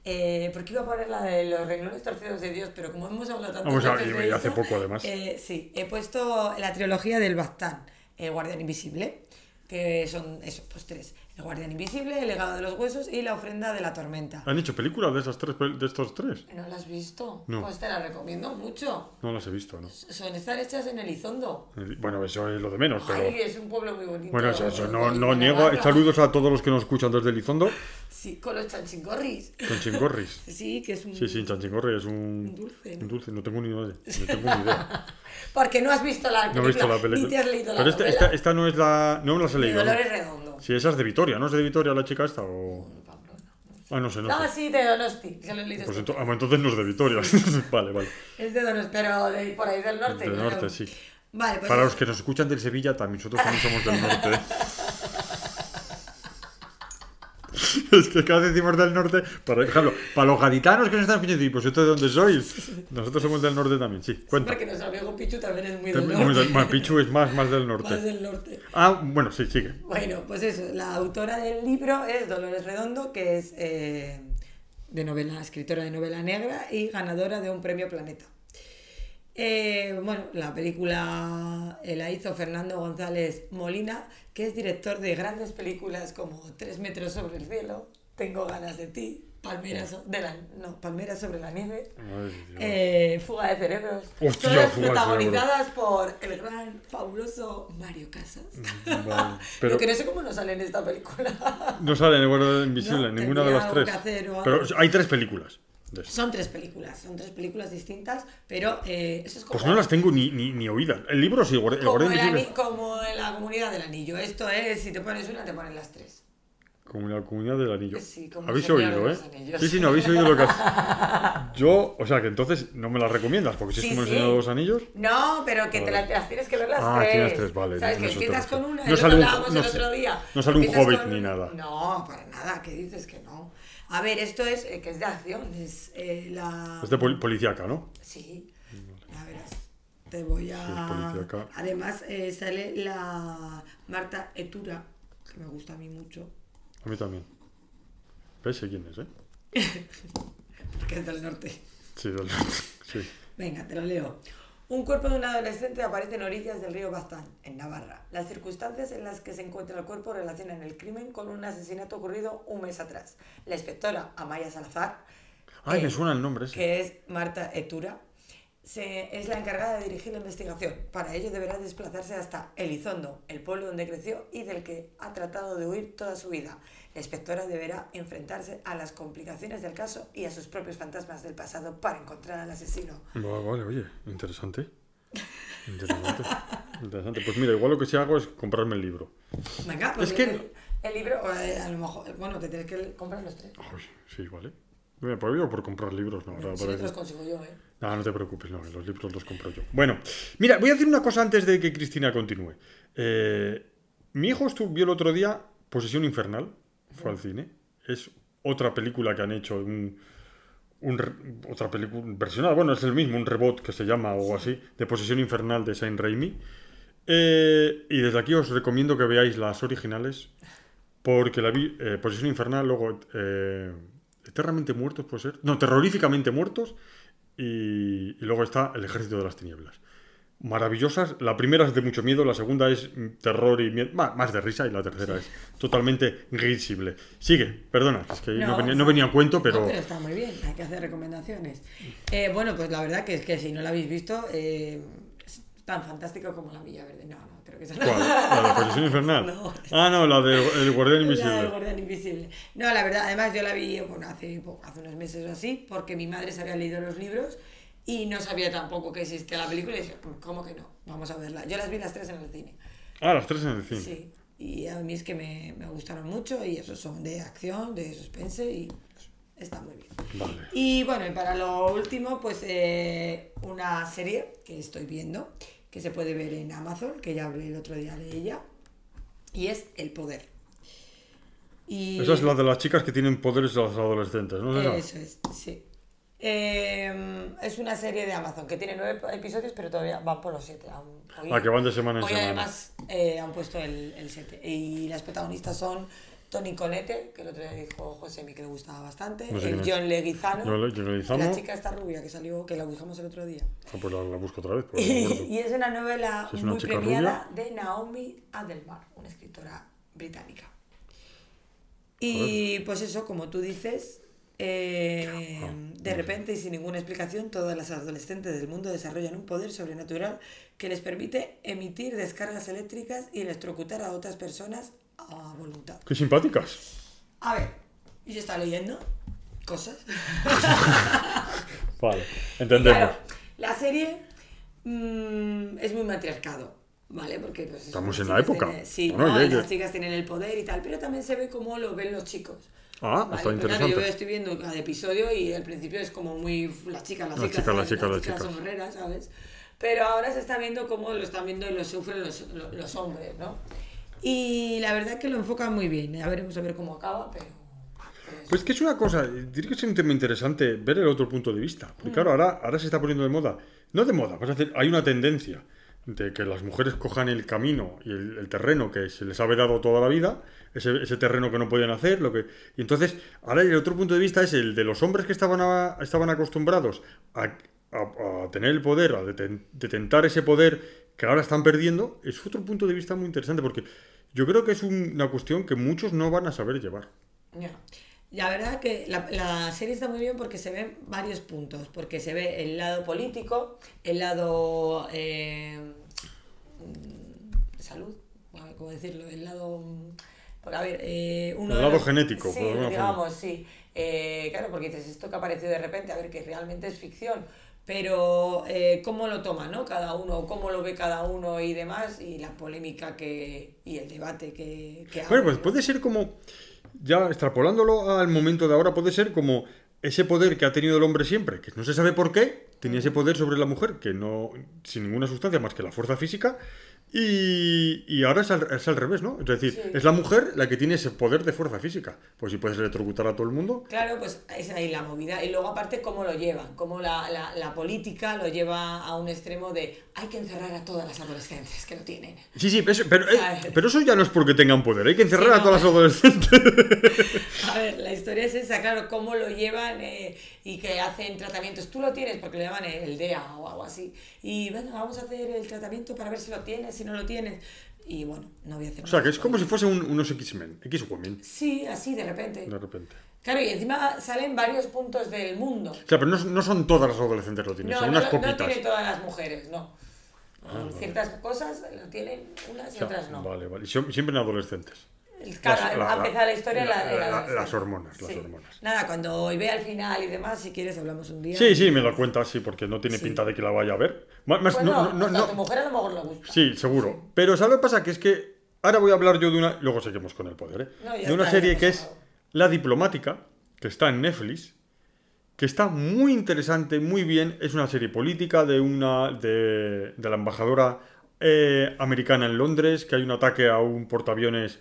C: Eh, porque iba a poner la de los renglones torcidos de Dios, pero como hemos hablado tanto
B: Vamos a- y hace poco, además.
C: sí, he puesto la trilogía del Bastán, El Guardián Invisible, que son eso, pues tres. El Guardián Invisible, El Legado de los Huesos y La Ofrenda de la Tormenta.
B: ¿Han hecho películas de, esas tres, de estos tres?
C: ¿No la has visto?
B: No.
C: Pues te la recomiendo mucho.
B: No las he visto, ¿no?
C: Son estar hechas en Elizondo.
B: Bueno, eso es lo de menos, pero...
C: Ay, es un pueblo muy bonito.
B: Bueno, eso, eso no, no niego. Saludos a todos los que nos escuchan desde Elizondo.
C: Sí, con los chanchingorris.
B: Con chingorris.
C: Sí, que es un...
B: Sí, sí, chanchingorri es un...
C: Un dulce, ¿no?
B: Un dulce, no tengo ni idea. No tengo ni idea.
C: Porque no has visto la
B: No
C: película.
B: he visto la película.
C: Ni te has leído la
B: Pero esta,
C: novela.
B: esta, esta no es la... No me las he leído. ¿no?
C: Dolores Redondo.
B: Sí, esa es de Vitoria, ¿no es de Vitoria la chica esta? O... Ah, no sé, no
C: Ah,
B: sé.
C: sí, de Donosti. que lo he
B: Pues ento- ah, bueno, entonces no es de Vitoria. vale, vale.
C: Es de Donosti, pero de por ahí del norte.
B: Del
C: claro.
B: norte, sí.
C: Vale, pues.
B: Para los que nos escuchan del Sevilla, también nosotros también somos del norte. es que cada vez decimos del norte, por ejemplo, para los gaditanos que nos están escuchando, y pues ¿esto de dónde sois? Nosotros somos del norte también, sí. Cuenta.
C: Porque nuestro amigo Pichu también es muy del
B: Muy
C: norte.
B: del- bueno, Pichu es más, más del norte.
C: Más del norte.
B: Ah, bueno, sí, sigue.
C: Bueno, pues eso, la autora del libro es Dolores Redondo, que es eh, de novela, escritora de novela negra y ganadora de un premio Planeta. Eh, bueno, la película eh, la hizo Fernando González Molina, que es director de grandes películas como Tres metros sobre el cielo, Tengo ganas de ti, Palmeras, so- de la, no, Palmeras sobre la nieve,
B: Ay,
C: eh, Fuga de cerebros,
B: Hostia,
C: todas
B: Fuga de
C: protagonizadas por el gran, fabuloso Mario Casas.
B: Vale, pero
C: que no sé cómo no sale en esta película.
B: no sale en el Guardia Invisible,
C: No,
B: ninguna de las tres. Pero hay tres películas.
C: Son tres películas, son tres películas distintas, pero eh, eso es como,
B: Pues no las tengo ni, ni, ni oídas. El libro sí, el el
C: como, el ani- como en la comunidad del anillo. Esto es, si te pones una, te ponen las tres.
B: Como la comunidad del anillo.
C: Sí, como
B: habéis
C: el
B: oído, ¿eh?
C: Anillos.
B: Sí, sí, no habéis oído lo que has... Yo, o sea, que entonces no me las recomiendas, porque si
C: Sí,
B: es como el
C: sí.
B: Señor de los Anillos...
C: No, pero que te las, las tienes que ver las
B: Ah,
C: tres.
B: tienes tres, vale,
C: ¿Sabes?
B: en
C: Que empiezas con una,
B: No
C: y
B: sale un- no
C: el otro día.
B: No sale un hobbit
C: con
B: ni nada.
C: No, para nada, que dices que no. A ver, esto es eh, que es de acción, es eh, la...
B: Es de pol- policíaca, ¿no?
C: Sí, ya verás. Te voy a.
B: Sí.
C: Además, eh, sale la Marta Etura, que me gusta a mí mucho,
B: A mí también. Sé quién es, ¿eh?
C: que es del norte.
B: Sí, del- sí.
C: Venga, te lo leo. Un cuerpo de un adolescente aparece en orillas del río Baztán, en Navarra. Las circunstancias en las que se encuentra el cuerpo relacionan el crimen con un asesinato ocurrido un mes atrás. La inspectora Amaya Salazar,
B: Ay,
C: eh,
B: me suena el nombre ese.
C: que es Marta Etura, se- es la encargada de dirigir la investigación. Para ello deberá desplazarse hasta Elizondo, el pueblo donde creció y del que ha tratado de huir toda su vida. La inspectora deberá enfrentarse a las complicaciones del caso y a sus propios fantasmas del pasado para encontrar al asesino.
B: Vale, vale, oye, interesante. Interesante. Interesante. Pues mira, igual lo que sí hago es comprarme el libro.
C: Venga, pues
B: Es que-
C: el, el libro, eh, a lo mejor, bueno, te tienes que comprar los tres.
B: Ay, sí, vale. Por yo por comprar libros, no. Para-
C: Si
B: para
C: los consigo yo, ¿eh?
B: No, no te preocupes, no, los libros los compro yo. Bueno, mira, voy a decir una cosa antes de que Cristina continúe. Eh, mi hijo estuvo, vio el otro día Posesión Infernal, fue al cine. Es otra película que han hecho, un, otra película versionada, bueno, es el mismo, un rebot que se llama o así, de Posesión Infernal de Saint Raimi. Eh, y desde aquí os recomiendo que veáis las originales, porque la vi, eh, Posesión Infernal, luego eh, Eternamente Muertos, puede ser. No, Terroríficamente Muertos, y, y luego está El Ejército de las Tinieblas. Maravillosas. La primera es de mucho miedo, la segunda es mm, terror y miedo, más, de risa, y la tercera es totalmente risible. Sigue, perdona, es que no, venía, no venía a cuento, pero.
C: No, pero está muy bien, hay que hacer recomendaciones. Eh, bueno, pues la verdad que es que si no la habéis visto, eh, es tan fantástico como la Villa Verde. No,
B: ¿Cuál? ¿La de Posesión Infernal?
C: No.
B: Ah, no, la de El Guardián
C: La
B: Invisible.
C: del Guardián Invisible. No, la verdad, además yo la vi bueno, hace, hace unos meses o así, porque mi madre se había leído los libros y no sabía tampoco que existía la película y dije, "Pues, ¿cómo que no? Vamos a verla. Yo las vi las tres en el cine.
B: Ah, las tres en el cine.
C: Sí. Y a mí es que me, me gustaron mucho y esos son de acción, de suspense y está muy bien.
B: Vale.
C: Y bueno, y para lo último, pues eh, una serie que estoy viendo, que se puede ver en Amazon, que ya hablé el otro día de ella, y es El Poder. Y
B: Esa es la de las chicas que tienen poderes de los adolescentes, ¿no? es?
C: Eso es, sí. Eh, es una serie de Amazon que tiene nueve episodios, pero todavía van por los siete. aún. Hoy-
B: Ah, que van de semana en
C: Hoy
B: semana.
C: además eh, han puesto el, el 7. Y las protagonistas son Tony Colette, que el otro día dijo José que le gustaba bastante,
B: No sé
C: el. John Leguizano,
B: John Leguizano.
C: la chica esta rubia que salió, que la buscamos el otro día.
B: Ah, pues la, la busco otra vez. no acuerdo.
C: y es una novela
B: Si es una
C: muy premiada de Naomi Adelmar, una escritora británica. Y pues eso, como tú dices, eh, de repente y sin ninguna explicación, todas las adolescentes del mundo desarrollan un poder sobrenatural que les permite emitir descargas eléctricas y electrocutar a otras personas a voluntad.
B: Qué simpáticas.
C: A ver, y se está leyendo cosas.
B: Vale, entendemos.
C: Claro, la serie mm, es muy matriarcado. ¿vale? Porque pues,
B: Estamos en la época.
C: tienen- sí,
B: Bueno,
C: ¿no? las chicas tienen el poder y tal, pero también se ve cómo lo ven los chicos.
B: Ah,
C: Vale,
B: está
C: claro,
B: interesante.
C: yo estoy viendo cada episodio y al principio es como muy las chicas, las,
B: Las
C: chicas,
B: chicas, las chicas, las
C: son
B: chicas.
C: guerreras, ¿sabes? Pero ahora se está viendo cómo lo están viendo y lo sufren los, los hombres, ¿no? Y la verdad que lo enfocan muy bien. Ya veremos a ver cómo acaba, pero... pero
B: Pues que es una cosa, diría que es un tema interesante ver el otro punto de vista. Porque claro, ahora, ahora se está poniendo de moda. No de moda, vas a decir, hay una tendencia de que las mujeres cojan el camino y el, el terreno que se les ha vedado toda la vida, ese, ese terreno que no podían hacer, lo que. Y entonces, ahora el otro punto de vista es el de los hombres que estaban, a- estaban acostumbrados a, a- a tener el poder, a deten- detentar ese poder que ahora están perdiendo, es otro punto de vista muy interesante, porque yo creo que es un- una cuestión que muchos no van a saber llevar.
C: Ya. La verdad que la, la serie está muy bien porque se ven varios puntos, porque se ve el lado político, el lado eh, salud, ¿cómo decirlo? El lado... Porque, a ver, eh, uno
B: El lado
C: los-
B: genético,
C: sí,
B: por
C: digamos, sí. Eh, claro, porque dices, esto que ha aparecido de repente, a ver, que realmente es ficción, pero eh, cómo lo toma, ¿no? Cada uno, cómo lo ve cada uno y demás, y la polémica que y el debate que, que
B: Bueno, pues puede ser como, ya extrapolándolo al momento de ahora, puede ser como ese poder que ha tenido el hombre siempre, que no se sabe por qué, tenía ese poder sobre la mujer, que no, sin ninguna sustancia más que la fuerza física, y, y ahora es al, es al revés, ¿no? Es decir,
C: Sí.
B: es la mujer la que tiene ese poder de fuerza física. Pues si puedes electrocutar a todo el mundo,
C: Claro, pues es ahí la movida. Y luego aparte cómo lo llevan, cómo la, la, la política lo lleva a un extremo de hay que encerrar a todas las adolescentes que lo tienen.
B: Sí, sí, eso- pero, eh, pero eso ya no es porque tengan poder, hay que encerrar
C: Sí,
B: a
C: no.
B: todas las adolescentes.
C: A ver, la historia es esa, claro, cómo lo llevan eh, y que hacen tratamientos. Tú lo tienes porque le llaman el DEA o algo así. Y bueno, vamos a hacer el tratamiento para ver si lo tienes, si no lo tienes. Y bueno, no voy a hacer
B: O sea, que es como si fuese un- unos X-Men, X-Women,
C: Sí, así de repente.
B: de repente.
C: Claro, y encima salen varios puntos del mundo.
B: O sea, pero no, no son todas las adolescentes lo tienen,
C: No,
B: son
C: no,
B: unas
C: no
B: poquitas.
C: tiene todas las mujeres, no.
B: Ah,
C: Ciertas cosas lo tienen unas y otras no.
B: Vale, vale. Y sie- siempre en adolescentes.
C: Claro,
B: la-
C: ha empezado la historia
B: la-
C: la,
B: las hormonas, las hormonas.
C: Nada, cuando vea el final y demás, si quieres hablamos un día.
B: Sí, sí, me lo cuentas, sí, porque no tiene
C: Sí.
B: pinta de que la vaya a ver. Más-
C: Bueno,
B: no, no, no,
C: a tu mujer a lo mejor le gusta.
B: Sí, seguro. Pero ¿sabes lo que pasa? Que es que ahora voy a hablar yo de una... Luego seguimos con el poder, ¿eh? De una
C: está,
B: serie que es. La Diplomática, que está en Netflix, que está muy interesante, muy bien. Es una serie política de una... de, de la embajadora eh, americana en Londres, que hay un ataque a un portaaviones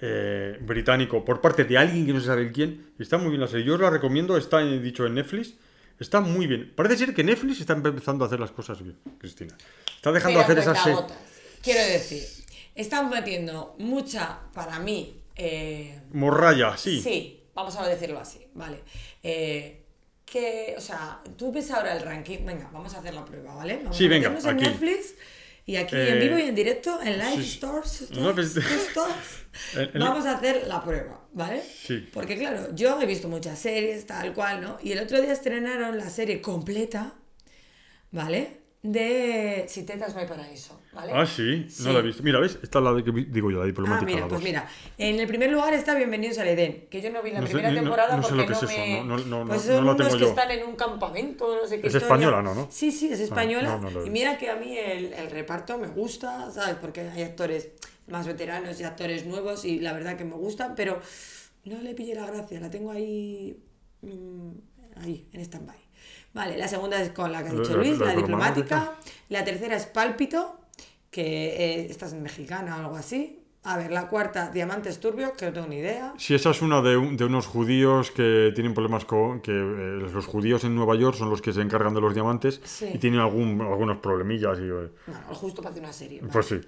B: eh, británico por parte de alguien que no se sabe quién. Y está muy bien la serie. Yo os la recomiendo, está eh, dicho en Netflix. Está muy bien. Parece ser que Netflix está empezando a hacer las cosas bien, Cristina. Está dejando
C: Pero
B: hacer esas series.
C: Quiero decir, están metiendo mucha, para mí, eh,
B: Morraya, sí.
C: Sí, vamos a decirlo así, vale. Eh, que, o sea, tú ves ahora el ranking, venga, vamos a hacer la prueba, ¿vale? Vamos
B: Sí,
C: a
B: venga,
C: en
B: aquí.
C: Netflix y aquí
B: Eh,
C: en vivo y en directo, en Live
B: sí.
C: Stores,
B: No, pues-
C: Stores, Stores,
B: El- el-
C: vamos a hacer la prueba, ¿vale?
B: Sí.
C: Porque claro, yo he visto muchas series, tal cual, ¿no? Y el otro día estrenaron la serie completa, ¿vale? De Si tetas no hay paraíso, ¿vale?
B: Ah, sí,
C: Sí.
B: no la he visto. Mira, ¿ves? Esta es la de que digo yo, la
C: Ah,
B: diplomática.
C: mira,
B: la
C: pues mira, en el primer lugar está Bienvenidos al Edén, que yo no vi la
B: No sé,
C: primera
B: no-
C: temporada
B: no sé
C: porque
B: lo que es
C: no
B: eso,
C: me...
B: no- no- no-
C: pues
B: no
C: son unos
B: tengo
C: que
B: yo.
C: están en un campamento, no sé qué
B: Es
C: historia.
B: española, ¿no? ¿no?
C: Sí, sí, es española.
B: no, no lo he
C: y mira que a mí el, el reparto me gusta, ¿sabes? Porque hay actores más veteranos y actores nuevos y la verdad que me gustan, pero no le pillé la gracia, la tengo ahí... mm, ahí, en stand-by. Vale, la segunda es con la que ha
B: La-
C: dicho
B: la-
C: Luis,
B: la
C: la,
B: diplomática.
C: diplomática. La tercera es Pálpito, que eh, esta es mexicana o algo así. A ver, la cuarta, Diamantes Turbios, que no tengo ni idea.
B: Sí, esa es una de, un- de unos judíos que tienen problemas con... que eh, los judíos en Nueva York son los que se encargan de los diamantes
C: Sí.
B: y tienen algún, algunos problemillas y... eh,
C: Bueno, justo para hacer una serie. ¿vale?
B: Pues sí.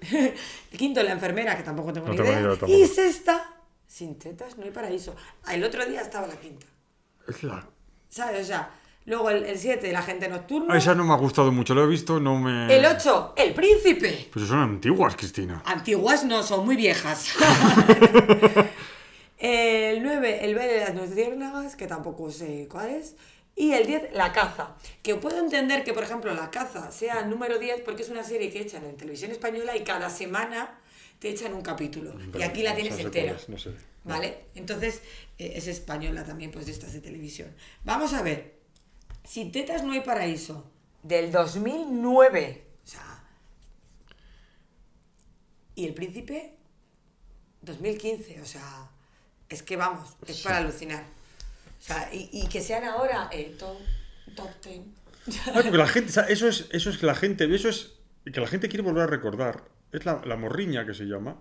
C: El quinto, la enfermera, que tampoco tengo
B: No
C: ni
B: tengo
C: idea.
B: idea
C: y sexta, sin tetas no hay paraíso. Ah, el otro día estaba la quinta.
B: Es la-
C: ¿Sabes? O sea, luego el, el siete, la gente nocturna.
B: Ah, esa no me ha gustado mucho, lo he visto, no me...
C: El ocho, el príncipe.
B: Pues son antiguas, Cristina.
C: Antiguas no, son muy viejas. el 9, el baile de las luciérnagas, que tampoco sé cuál es. Y el 10, la caza. Que puedo entender que, por ejemplo, la caza sea el número 10 porque es una serie que echan en televisión española y cada semana te echan un capítulo. y aquí la
B: No
C: tienes entera.
B: es, no sé.
C: ¿Vale? Entonces, eh, es española también, pues de estas de televisión. Vamos a ver. Sin tetas no hay paraíso. Del 2009. O sea, Y el príncipe, 2015, o sea, es que vamos, es para alucinar. O sea, y, y que sean ahora eh, top, top 10.
B: Ah, porque la gente, o sea, eso es, eso es que la gente, eso es que la gente quiere volver a recordar. Es la, la morriña que se llama.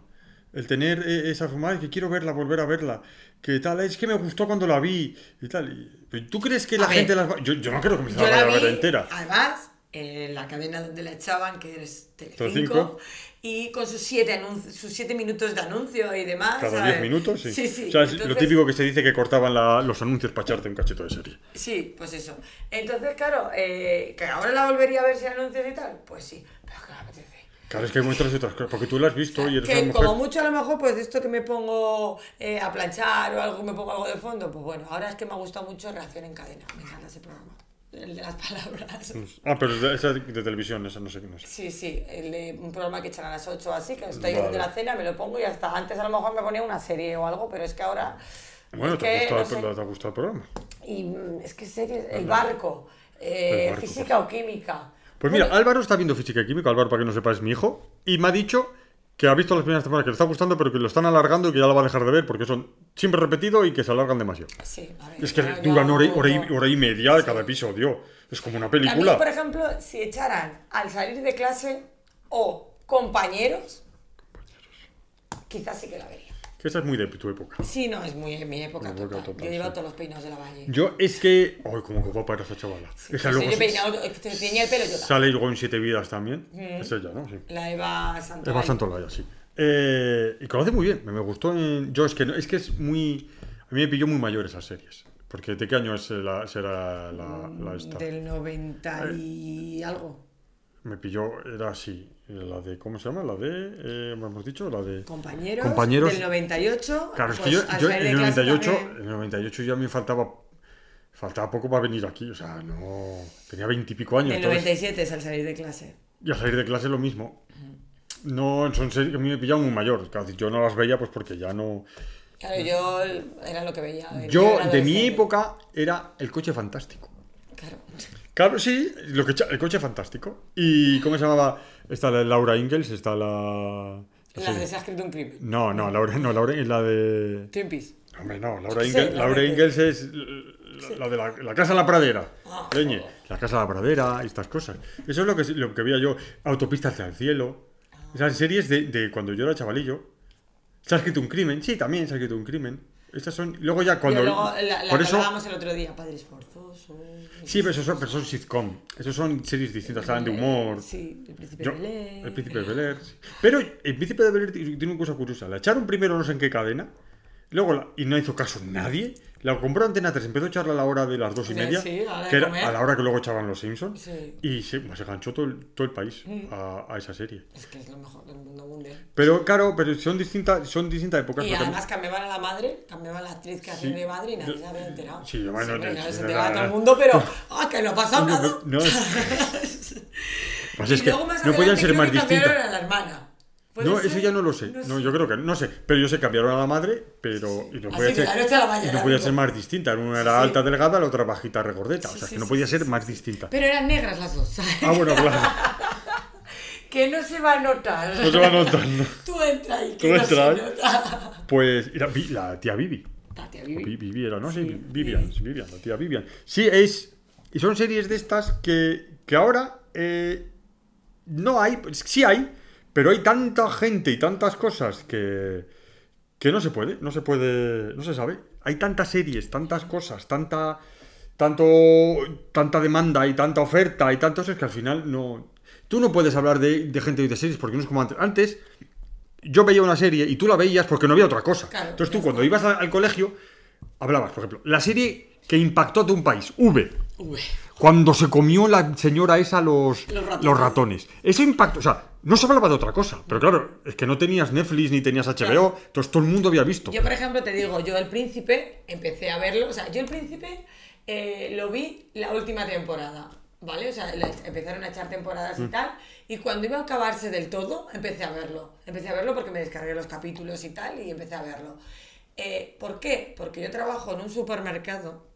B: El tener eh, esa fumada que quiero verla, volver a verla. Que tal, es que me gustó cuando la vi y tal. Y- ¿Tú crees que la
C: A ver,
B: gente las va- yo, yo no creo que me
C: Yo
B: la vaya
C: la
B: a
C: vi,
B: ver entera.
C: además, en la cadena donde la echaban, que es
B: Telecinco.
C: Y con sus siete, sus siete minutos de anuncio y demás.
B: Cada
C: ¿sabes?
B: 10 minutos, sí.
C: Sí, sí.
B: O sea, es lo
C: Entonces-
B: típico que se dice que cortaban la- los anuncios para echarte un cachito de serie.
C: Sí, pues eso. Entonces, claro, eh, que ahora la volvería a ver sin anuncios y tal, pues sí, pero apetece.
B: Claro, es que hay muestras otras cosas. Porque tú la has visto y eres
C: Que
B: una mujer.
C: como mucho a lo mejor, pues esto que me pongo eh, a planchar o algo, me pongo algo de fondo, pues bueno, ahora es que me ha gustado mucho Reacción en Cadena, me encanta ese programa, el de las palabras.
B: Ah, pero de- esa de, de televisión, esa no sé qué no sé.
C: Sí, sí, el de un programa que echan a las 8 o así, que estoy
B: Vale.
C: haciendo la cena, me lo pongo y hasta antes a lo mejor me ponía una serie o algo, pero es que ahora...
B: Bueno,
C: es
B: te, ha
C: que,
B: gustado,
C: no
B: el-
C: sé,
B: te ha gustado el programa.
C: y mm, es que series, el barco, eh,
B: El barco,
C: física o química.
B: Pues mira, Álvaro está viendo física y química, Álvaro, para que no sepa, es mi hijo, y me ha dicho que ha visto las primeras temporadas, que le está gustando, pero que lo están alargando y que ya lo va a dejar de ver porque son siempre repetidos y que se alargan demasiado.
C: Sí, a ver,
B: Es que duran hora y, hora y-
C: hago-
B: hora y media cada episodio. Es como una
C: A mí,
B: película.
C: por ejemplo, si echaran al salir de clase o compañeros, quizás sí que la vería.
B: Que esa es muy de tu época.
C: Sí, no, es muy mi época
B: Mi época
C: total.
B: total,
C: Yo he llevado
B: sí.
C: todos los peinados de la valle.
B: Yo es que. Ay, como que guapa era esa chavala. esa
C: Pues
B: luego
C: yo peinado, te tenía el pelo yo.
B: sale luego en Siete Vidas también. Es ella, ¿no? Sí.
C: La Eva Santolaya.
B: Eva Santolaya, sí. Eh, y que lo hace muy bien, me, me gustó. En... Yo es que, no- es que es muy. A mí me pilló muy mayor esas series. Porque ¿de qué año es la, será la, la esta?
C: Del 90 y algo.
B: Me pilló, era así. La de, ¿cómo se llama? La de, eh, hemos dicho, la de...
C: Compañeros,
B: Compañeros.
C: del 98.
B: Claro, es que
C: pues,
B: yo, en el
C: clase
B: 98,
C: también.
B: en el 98 ya me faltaba, faltaba poco para venir aquí, o sea, no, tenía veintipico años. Entonces-
C: 97 es al salir de clase.
B: y al salir de clase lo mismo. No, son series que a mí me pillaban muy mayor, claro, yo no las veía pues porque ya no...
C: Claro, yo era lo que veía.
B: Yo, de mi época, era el coche fantástico.
C: Claro.
B: Claro, sí, lo que, el coche fantástico. ¿Y cómo se llamaba? Está la Laura Ingalls, está la...
C: La de Se ha escrito un crimen.
B: No, no, Laura, no, Laura es la de...
C: Twin Peaks.
B: Hombre, no, Laura,
C: Sí, la
B: Laura
C: de-
B: Ingalls es la, la de la, la Casa en la Pradera.
C: Ah.
B: Leñe, la Casa en la Pradera estas cosas. Eso es lo que, lo que veía yo. Autopistas hacia el cielo. Esas series de, de cuando yo era chavalillo. ¿Se ha escrito un crimen? Sí, también se ha escrito un crimen. Estas son... Luego ya cuando...
C: Pero luego, la, la
B: por eso...
C: el otro día, Padres Forzosos.
B: Sí, pero esos son, pero son sitcom. Esos son series distintas, hablan de humor.
C: Sí, El Príncipe
B: Yo-
C: de Belén.
B: el Príncipe de Bel Air. Pero el Príncipe de Bel Air tiene una cosa curiosa. La echaron primero no sé en qué cadena, luego la- y no hizo caso nadie. La compró Antena 3, empezó a echarla a la hora de las dos y media,
C: sí, a la hora
B: que era
C: comer.
B: a la hora que luego echaban los Simpsons.
C: Sí.
B: Y se, pues, se ganchó todo el, todo el país
C: Mm.
B: a, a esa serie.
C: Es que es lo mejor del mundo mundial.
B: Pero claro, pero son distintas, son distintas épocas.
C: Y además cambiaban a la madre, cambiaban a la actriz que hacía de madre y nadie se había enterado.
B: Sí, bueno,
C: hombre,
B: no,
C: se enteraba
B: no,
C: todo el mundo, pero ¡ah, que no ha pasado
B: No,
C: nada!
B: no, no. Pues es que no podían ser más distintas.
C: la hermana. ¿Puede
B: No,
C: ser?
B: eso ya no lo sé. No, yo creo que no sé. Pero yo sé cambiaron a la madre, pero. Y no podía ser,
C: la a la
B: y no podía ser más distinta. Una era
C: Sí.
B: alta, delgada, la otra bajita, regordeta. o sea, que no podía ser más distinta.
C: Pero eran negras las dos, ¿sabes?
B: Ah, bueno, claro.
C: Que no se va a notar.
B: No se va notando.
C: Tú entra ahí, que
B: Tú
C: no
B: entra ahí.
C: se nota.
B: Pues era Vi- la tía Vivi.
C: Tatia,
B: O
C: Vivi.
B: Vi- Vivi era, ¿no? Sí,
C: Sí,
B: Vivian, Vivian, la tía Vivian. Sí, es. Y son series de estas que, que ahora eh, no hay, sí hay, pero hay tanta gente y tantas cosas que, que no se puede, no se puede, no se sabe. Hay tantas series, tantas cosas, tanta, tanto, tanta demanda y tanta oferta y tantos es que al final no. Tú no puedes hablar de, de gente y de series porque no es como antes. Antes yo veía una serie y tú la veías porque no había otra cosa.
C: Claro,
B: Entonces tú cuando ibas al colegio hablabas, por ejemplo, la serie que impactó de un país, V.
C: Uy.
B: Cuando se comió la señora esa los,
C: Los ratones.
B: los ratones. Eso impactó, o sea, no se hablaba de otra cosa. Pero claro, es que no tenías Netflix ni tenías HBO,
C: Claro.
B: entonces todo el mundo había visto.
C: Yo, por ejemplo, te digo, yo El Príncipe empecé a verlo, o sea, yo El Príncipe eh, lo vi la última temporada, ¿vale? O sea, empezaron a echar temporadas
B: Mm.
C: y tal, y cuando iba a acabarse del todo, empecé a verlo. Empecé a verlo porque me descargué los capítulos y tal, y empecé a verlo. Eh, ¿Por qué? Porque yo trabajo en un supermercado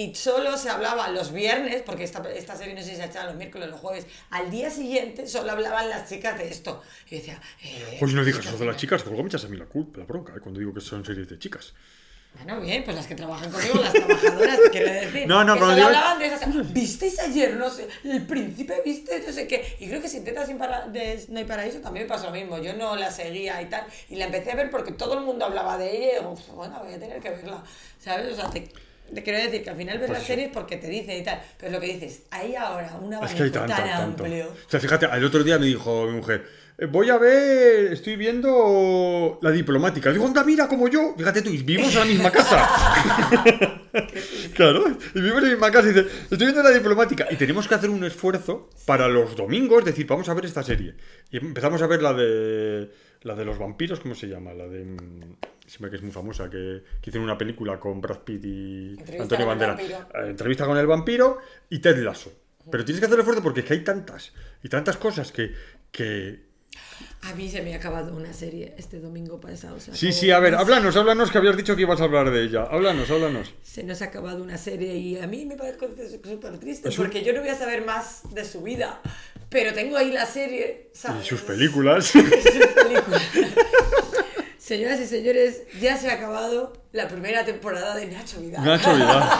C: y solo se hablaba los viernes, porque esta, esta serie no sé si se echaba los miércoles o los jueves, al día siguiente solo hablaban las chicas de esto. Y decía, eh,
B: Pues no digas eso de las chicas, luego me echas a mí la culpa, la bronca, eh, cuando digo que son series de chicas.
C: Bueno, bien, pues las que trabajan conmigo, las trabajadoras, quiero decir.
B: No, no,
C: que solo
B: digo-
C: hablaban de esas. ¿Visteis ayer, no sé, el príncipe, viste, no sé qué? Y creo que si intentas sin para, de No hay paraíso también me pasó lo mismo. Yo no la seguía y tal. Y la empecé a ver porque todo el mundo hablaba de ella y digo, "Uf, bueno, voy a tener que verla. ¿Sabes? O sea, te, te quiero decir que al final ves
B: Pues
C: las
B: sí.
C: series porque te dicen y tal. Pero lo que dices, hay ahora un
B: Es
C: abanico
B: que hay tanto,
C: tan
B: tanto.
C: amplio.
B: O sea, fíjate, el otro día me dijo mi mujer, "Eh, voy a ver, estoy viendo la diplomática. Digo, anda, mira, como yo. Fíjate tú, y vivimos en la misma casa. claro, y vivimos en la misma casa y dice, estoy viendo la diplomática. Y tenemos que hacer un esfuerzo para los domingos, decir, vamos a ver esta serie. Y empezamos a ver la de la de los vampiros, ¿cómo se llama? La de... que es muy famosa, que, que hicieron una película con Brad Pitt y
C: Entrevista
B: Antonio
C: con el
B: Bandera.
C: vampiro.
B: Eh, entrevista con el vampiro y Ted Lasso. Pero tienes que hacer esfuerzo porque es que hay tantas y tantas cosas que... que...
C: A mí se me ha acabado una serie este domingo pasado. o sea,
B: Sí, sí, a ver, háblanos, háblanos que habías dicho que ibas a hablar de ella. Háblanos, háblanos.
C: se nos ha acabado una serie y a mí me parece súper triste
B: un-
C: porque yo no voy a saber más de su vida, pero tengo ahí la serie, ¿sabes?
B: Y sus películas.
C: Y sus películas. Señoras y señores, ya se ha acabado la primera temporada de Nacho Vidal.
B: Nacho Vidal.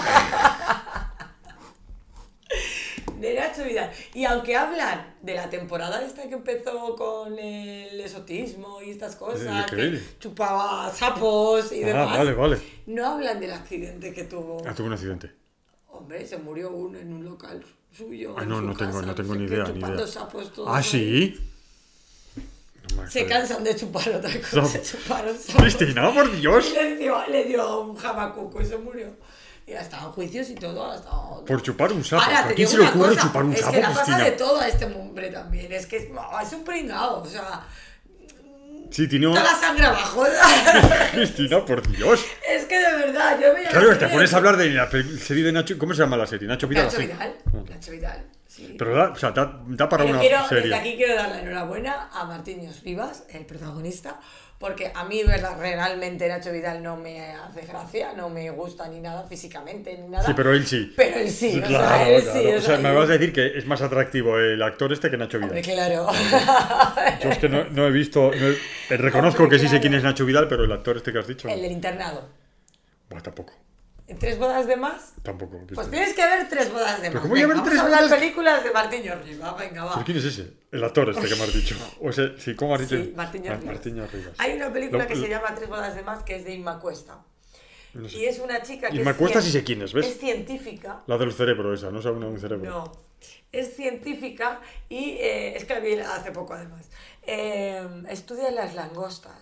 C: De Nacho Vidal. Y aunque hablan de la temporada esta que empezó con el esotismo y estas cosas,
B: ¿De
C: que chupaba sapos y
B: Ah,
C: demás,
B: vale, vale.
C: no hablan del accidente que tuvo.
B: Ah, tuve un accidente.
C: Hombre, se murió uno en un local suyo.
B: Ah, no, no tengo,
C: casa,
B: no tengo ni idea, ni idea.
C: sapos
B: Ah, sí.
C: Se cansan de chupar otra cosa. Se chuparon.
B: Cristina, por Dios.
C: Le dio, le dio un jamacuco y se murió. Y ha estado en juicios y todo. Estado...
B: Por chupar un sapo.
C: Ahora,
B: ¿A quién se le ocurre
C: cosa,
B: chupar un
C: es
B: sapo,
C: que la pasa de todo a este hombre también. Es que es, es un pringao. O sea,
B: Sí, tiene
C: toda la sangre abajo.
B: Cristina, por Dios.
C: es que de verdad, yo veía.
B: Claro,
C: la
B: te pones a hablar de la serie de Nacho... ¿Cómo se llama la serie? Nacho Vidal.
C: Nacho. Vidal. Nacho Vidal. Sí.
B: Pero da, o sea, da, da para
C: Pero
B: una
C: quiero,
B: serie.
C: desde aquí quiero dar la enhorabuena a Martínez Rivas, el protagonista, porque a mí verdad, realmente Nacho Vidal no me hace gracia, no me gusta ni nada físicamente, ni nada.
B: Sí, pero él sí.
C: Pero él sí, o
B: claro,
C: sea, él
B: claro.
C: sí.
B: O sea, me vas a decir que es más atractivo el actor este que Nacho
C: Hombre,
B: Vidal.
C: claro.
B: Yo es que no, no he visto... no he- eh, reconozco
C: Hombre,
B: que sí sé quién es Nacho Vidal, pero el actor este que has dicho...
C: el del internado.
B: Buah, tampoco.
C: ¿En tres bodas de más?
B: Tampoco.
C: Pues tienes que ver tres bodas de
B: ¿Pero
C: más.
B: cómo voy a ver
C: vamos
B: tres
C: a hablar
B: bodas?
C: películas de Martín Rivas, venga, va.
B: ¿Pero quién es ese? El actor este que me has dicho. O ese, sí, ¿cómo has dicho?
C: Sí, Martín.
B: Martín.
C: Hay una película
B: Lo-
C: que
B: lo-
C: se llama Tres bodas de más que es de Inma Cuesta.
B: no sé.
C: Y es una chica que
B: Inma
C: es
B: Cuesta sí sé quién es, ¿ves?
C: Es científica.
B: La del cerebro esa, no sabe una de un cerebro.
C: No, es científica y eh, es que la vi hace poco además. Eh, estudia las langostas,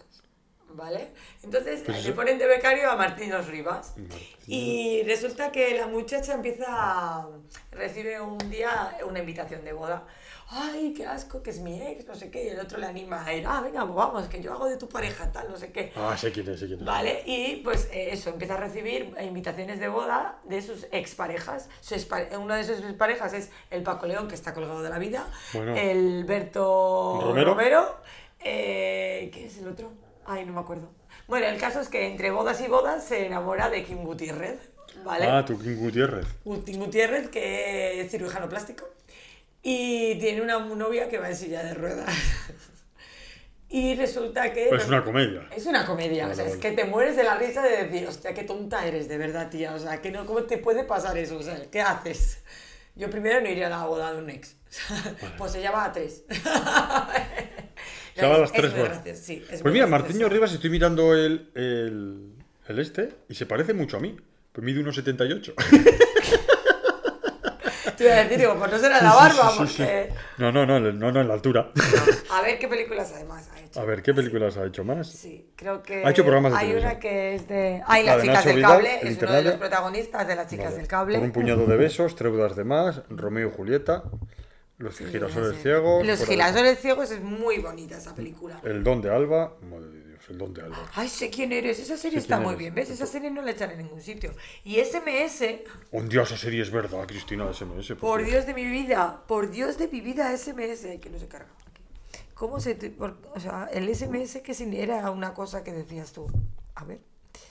C: ¿vale? Entonces
B: Pues
C: le
B: eso-
C: ponen de becario a Martínez Rivas
B: Martín.
C: y resulta que la muchacha empieza a... recibe un día una invitación de boda. Ay, qué asco, que es mi ex, no sé qué. Y el otro le anima a ir, ah, venga, pues vamos, que yo hago de tu pareja tal, no sé qué.
B: Ah, sé quién es, sé quién es.
C: Vale, y pues eh, eso, empieza a recibir invitaciones de boda de sus exparejas. Su una de sus exparejas es el Paco León, que está colgado de la vida,
B: Bueno.
C: el Berto
B: Romero.
C: eh, ¿qué es el otro? Ay, no me acuerdo. Bueno, el caso es que entre bodas y bodas se enamora de Kim Gutiérrez, ¿vale?
B: Ah, tu King Gutiérrez.
C: Kim Gutiérrez, que es cirujano plástico, y tiene una novia que va en silla de ruedas. y resulta que...
B: Pues es una comedia.
C: Es una comedia, o sea, es que te mueres de la risa de decir, hostia, qué tonta eres, de verdad, tía, o sea, que no, ¿cómo te puede pasar eso? O sea, ¿qué haces? Yo primero no iría a la boda de un ex, pues se llama a tres.
B: Llama a las
C: Es
B: tres
C: muy
B: bodas.
C: gracioso, sí, es
B: Pues mira. Martiño Rivas, estoy mirando el, el, el este y se parece mucho a mí. Pues mide 1,78.
C: Te iba a decir, digo, pues no será la barba,
B: Sí, sí,
C: porque...
B: No, no, no, no, no, en la altura.
C: A ver qué películas además ha hecho.
B: A ver, ¿qué películas ha hecho más?
C: Sí, creo que
B: Ha hecho programas de
C: hay
B: televisión.
C: una que es de... Hay
B: La
C: las chicas del
B: Vidal,
C: cable, es uno de los protagonistas de las chicas
B: Vale.
C: del cable.
B: Por un puñado de besos, tres bodas de más, Romeo y Julieta, los girasoles ciegos.
C: Los girasoles ciegos es muy bonita esa película.
B: El don de Alba. Madre de Dios, el don de Alba.
C: Ay, sé quién eres. Esa serie está muy
B: eres.
C: bien, ¿ves? Esa serie no la echan en ningún sitio. Y SMS,
B: Un dios, esa serie es verdad, Cristina, SMS.
C: por Dios de mi vida, por Dios de mi vida, SMS, Ay, que no se carga. ¿Cómo se por- o sea, el SMS que sin- era una cosa que decías tú. A ver.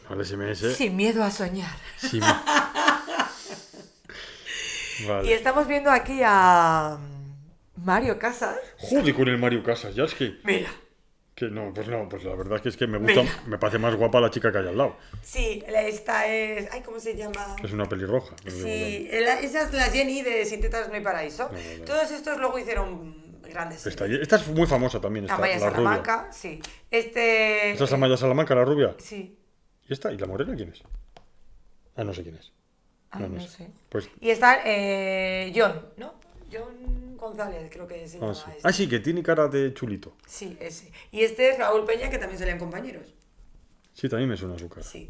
B: Al SMS.
C: Sin miedo a soñar.
B: Sí, Vale.
C: Y estamos viendo aquí a Mario Casas.
B: Joder con el Mario Casas, ya es que.
C: Mira.
B: Que no, pues no, pues la verdad es que es que me gusta,
C: Mira.
B: me parece más guapa la chica que hay al lado.
C: Sí, esta es. Ay, ¿cómo se llama?
B: Es una pelirroja. no
C: Sí, la- esa es la Jenny de Sin Tetas No hay Paraíso.
B: No, no, no.
C: Todos estos luego hicieron grandes.
B: Esta, es muy famosa también, esta,
C: Amaya
B: la rubia.
C: Salamanca, sí. Este.
B: ¿Esta es Amaya Salamanca, la rubia?
C: Sí.
B: ¿Y esta? ¿Y la morena quién es? Ah, no sé quién es.
C: Ah,
B: No,
C: no,
B: no sé.
C: sé.
B: Pues.
C: Y está eh, John, ¿no? John González, creo que se
B: Ah sí.
C: este.
B: ah, sí, que tiene cara de chulito.
C: Sí, ese. Y este es Raúl Peña, que también salían compañeros.
B: Sí, también me suena su cara.
C: Sí.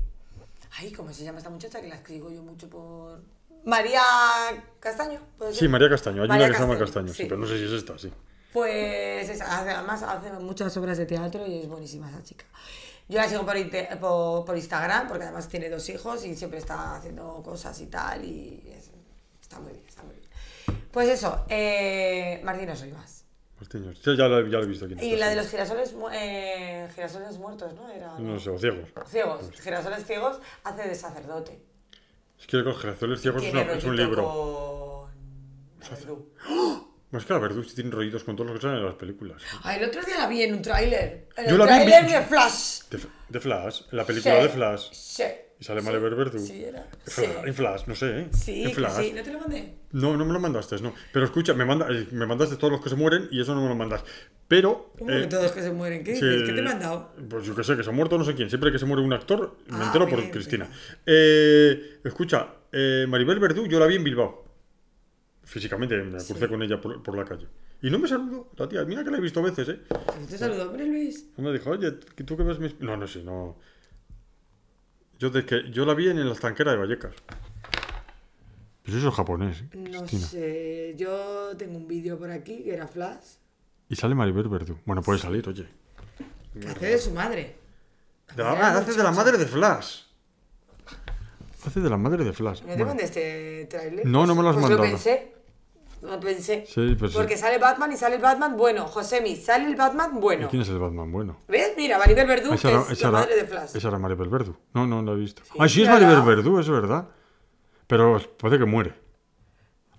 C: Ay, ¿cómo se llama esta muchacha? Que la escribo yo mucho por. María Castaño, ¿puede ser?
B: Sí, María Castaño. Hay
C: María
B: una que se llama
C: Castaño,
B: sí,
C: sí.
B: pero no sé si es esta, sí.
C: Pues esa, hace- además hace muchas obras de teatro y es buenísima esa chica. Yo la sigo por, por, por Instagram porque además tiene dos hijos y siempre está haciendo cosas y tal y es- está muy bien, está muy bien. Pues eso, eh, Martina Rivas.
B: Martiños. Sí, ya lo, ya lo he visto aquí.
C: Y la de los girasoles, mu- eh, girasoles muertos, ¿no? Era,
B: No sé, o ciegos.
C: Ciegos, girasoles ciegos hace de sacerdote.
B: Es que los girasoles ciegos es,
C: Tiene
B: una- es un
C: rollito
B: libro.
C: con Verdú.
B: Más que la verdad, sí tiene rollitos con todos los que salen en las películas.
C: Ay, el otro día la vi en un tráiler. En
B: Yo
C: el
B: la vi en
C: tráiler
B: vi-
C: de Flash.
B: De, de Flash, la película
C: Sí,
B: de Flash.
C: Sí.
B: Y sale
C: sí,
B: Verdú.
C: Sí, era. Sí.
B: En Flash, no sé, ¿eh?
C: Sí,
B: en
C: que
B: Flash.
C: sí, ¿no te lo mandé?
B: No, no me lo mandaste, no. Pero escucha, me, manda, eh, me mandaste todos los que se mueren y eso no me lo mandas. Pero.
C: ¿Cómo
B: eh,
C: que todos que se mueren? ¿Qué
B: sí,
C: dices? ¿Qué te he mandado?
B: Pues yo que sé, que se ha muerto no sé quién. Siempre que se muere un actor, me
C: Ah,
B: entero por
C: bien,
B: Cristina. Eh, escucha, eh, Maribel Verdú, yo la vi en Bilbao. Físicamente, me crucé con ella por, por la calle. Y no me saludó, la tía. Mira que la he visto veces, ¿eh?
C: Pues te saludo, hombre, Luis.
B: No me dijo, oye, ¿que ¿tú que ves mis.? No, no sé, no. Yo, de que, yo la vi en la estanquera de Vallecas. Pues eso es japonés, ¿eh?
C: No
B: Cristina.
C: sé, yo tengo un vídeo por aquí que era Flash.
B: Y sale Maribel Verdú. Bueno, puede salir, oye.
C: Que hace de su madre.
B: De la, hace de la madre de Flash. Hace de la madre de Flash.
C: ¿No te
B: Bueno.
C: mandé este tráiler?
B: No, no me lo has
C: pues
B: mandado.
C: lo pensé. Lo pensé.
B: Sí, pues sí.
C: Porque sale Batman y sale el Batman bueno. Josemi, sale el Batman
B: ¿Y
C: bueno.
B: quién es el Batman bueno?
C: ¿Ves? Mira, Maribel Verdú,
B: Esa
C: que
B: era,
C: es
B: esa
C: la
B: era-
C: madre de Flash.
B: esa era Maribel Verdú. No, no la he visto. ah, sí, es
C: claro.
B: Maribel Verdú, es verdad. Pero parece que muere.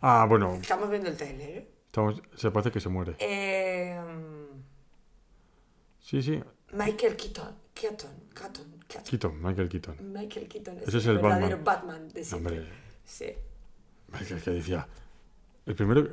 B: Ah, bueno,
C: Estamos viendo el tráiler, ¿eh?
B: estamos- se parece que se muere.
C: Eh,
B: Sí, sí.
C: Michael Keaton. Keaton. Keaton. Keaton.
B: Keaton, Michael Keaton.
C: Michael Keaton es
B: Ese es
C: el
B: el
C: verdadero Batman, de siempre.
B: Hombre.
C: Sí.
B: Michael que decía. El primero.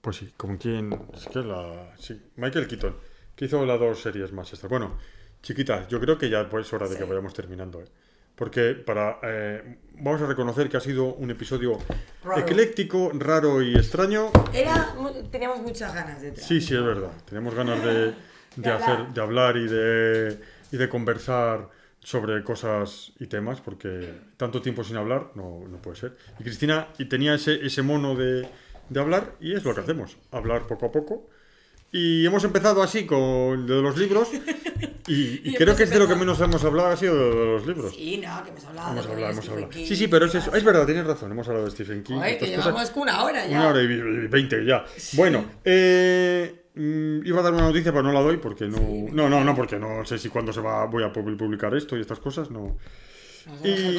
B: Pues sí, como quien. Es que la. Sí, Michael Keaton. Que hizo las dos series más estas. Bueno, chiquitas, yo creo que ya pues, es hora de que vayamos terminando. ¿eh? Porque para. eh, vamos a reconocer que ha sido un episodio
C: Raro.
B: ecléctico, raro y extraño.
C: Era, teníamos muchas ganas de
B: Sí, sí, es verdad. Tenemos ganas de, de hacer,
C: hablar.
B: de hablar y de, y de conversar sobre cosas y temas, porque tanto tiempo sin hablar no, no puede ser. Y Cristina y tenía ese, ese mono de, de hablar y es lo que hacemos, hablar poco a poco. Y hemos empezado así con de los libros y, y
C: Y
B: creo que es de lo que menos hemos hablado ha sido de, de los libros.
C: Sí, no, que hemos hablado.
B: Hemos hablado, hemos hablado.
C: King
B: Sí, sí, pero es eso. Es verdad, tienes razón. Hemos hablado de Stephen King. Estas
C: que
B: cosas.
C: llevamos una hora ya.
B: Una hora y veinte ya. Bueno, eh, iba a dar una noticia, pero no la doy porque no. no, no, no, porque no sé si cuándo se va, voy a pu- publicar esto y estas cosas. No. Y.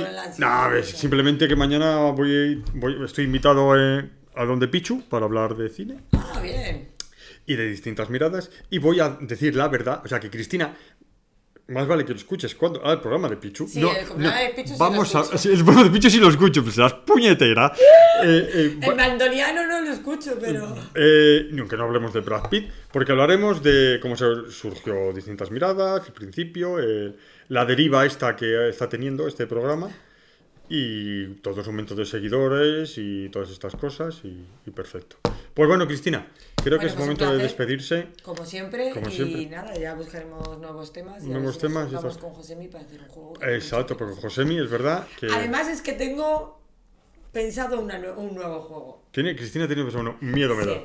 B: ves, simplemente que mañana voy, voy estoy invitado eh, a donde Pichu para hablar de cine
C: Ah, bien.
B: y de distintas miradas. Y voy a decir la verdad. O sea, que Cristina. Más vale que lo escuches cuando. Ah, el programa de Pichu.
C: Sí, el programa de Pichu sí lo
B: Vamos a.
C: escucho.
B: sí, el programa de Pichu sí lo escucho, pues las puñetera. Eh, eh,
C: El mandoniano no lo escucho, pero.
B: eh, ni aunque no hablemos de Brad Pitt, porque hablaremos de cómo se surgió distintas miradas, el principio, la deriva esta que está teniendo este programa y todos los aumentos de seguidores y todas estas cosas y, y perfecto. Pues bueno, Cristina, creo que es
C: pues
B: momento de despedirse.
C: Como siempre,
B: Como
C: y nada, ya buscaremos nuevos temas. Y a
B: Nuevos temas tal.
C: con Josemi para hacer un juego.
B: Exacto, porque
C: que-
B: Josemi es verdad que
C: Además, es que tengo pensado una un nuevo juego.
B: tiene, Cristina tiene pues, bueno, miedo me da.
C: Sí.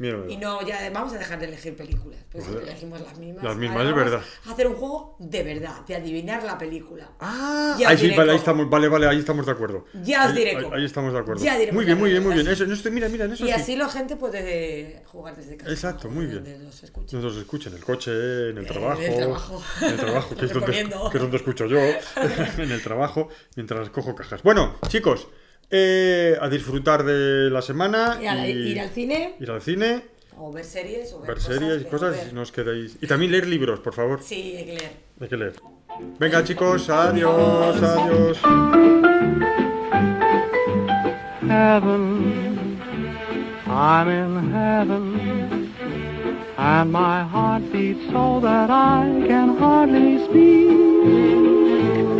C: Y no, ya vamos a dejar de elegir películas. Pues
B: Joder.
C: elegimos las mismas.
B: Las mismas,
C: Ahora
B: es verdad.
C: a hacer un juego de verdad, de adivinar la película.
B: Ah,
C: Ya
B: ahí sí,
C: diré
B: vale, ahí estamos, vale, vale, ahí estamos de acuerdo.
C: Ya os diré
B: ahí, ahí estamos de acuerdo.
C: Ya diremos
B: muy bien, muy bien, muy bien. Eso, en esto, mira, mira, eso
C: Y
B: sí.
C: así la gente puede jugar desde casa.
B: Exacto, muy bien.
C: Donde los escuche.
B: Nos los escucha en el coche, en el trabajo.
C: en el trabajo.
B: En el trabajo, que, es donde,
C: Recomiendo.
B: que es donde escucho yo. en el trabajo, mientras cojo cajas. Bueno, chicos, Eh, a disfrutar de la semana.
C: Y a- ir al cine.
B: Ir al cine,
C: O ver series, o ver,
B: ver
C: cosas,
B: series y cosas.
C: ver.
B: Y no os quedéis. Y también leer libros, por favor.
C: Sí, hay que leer.
B: Hay que leer. Venga, chicos, adiós, adiós.
E: heaven. I'm in heaven. And my heart beats so that I can hardly speak.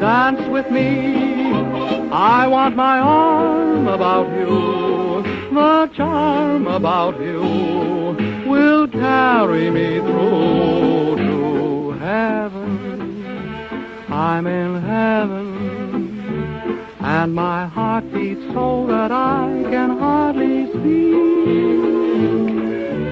E: Dance with me, I want my arm about you. The charm about you will carry me through to heaven. I'm in heaven, and my heart beats so that I can hardly speak.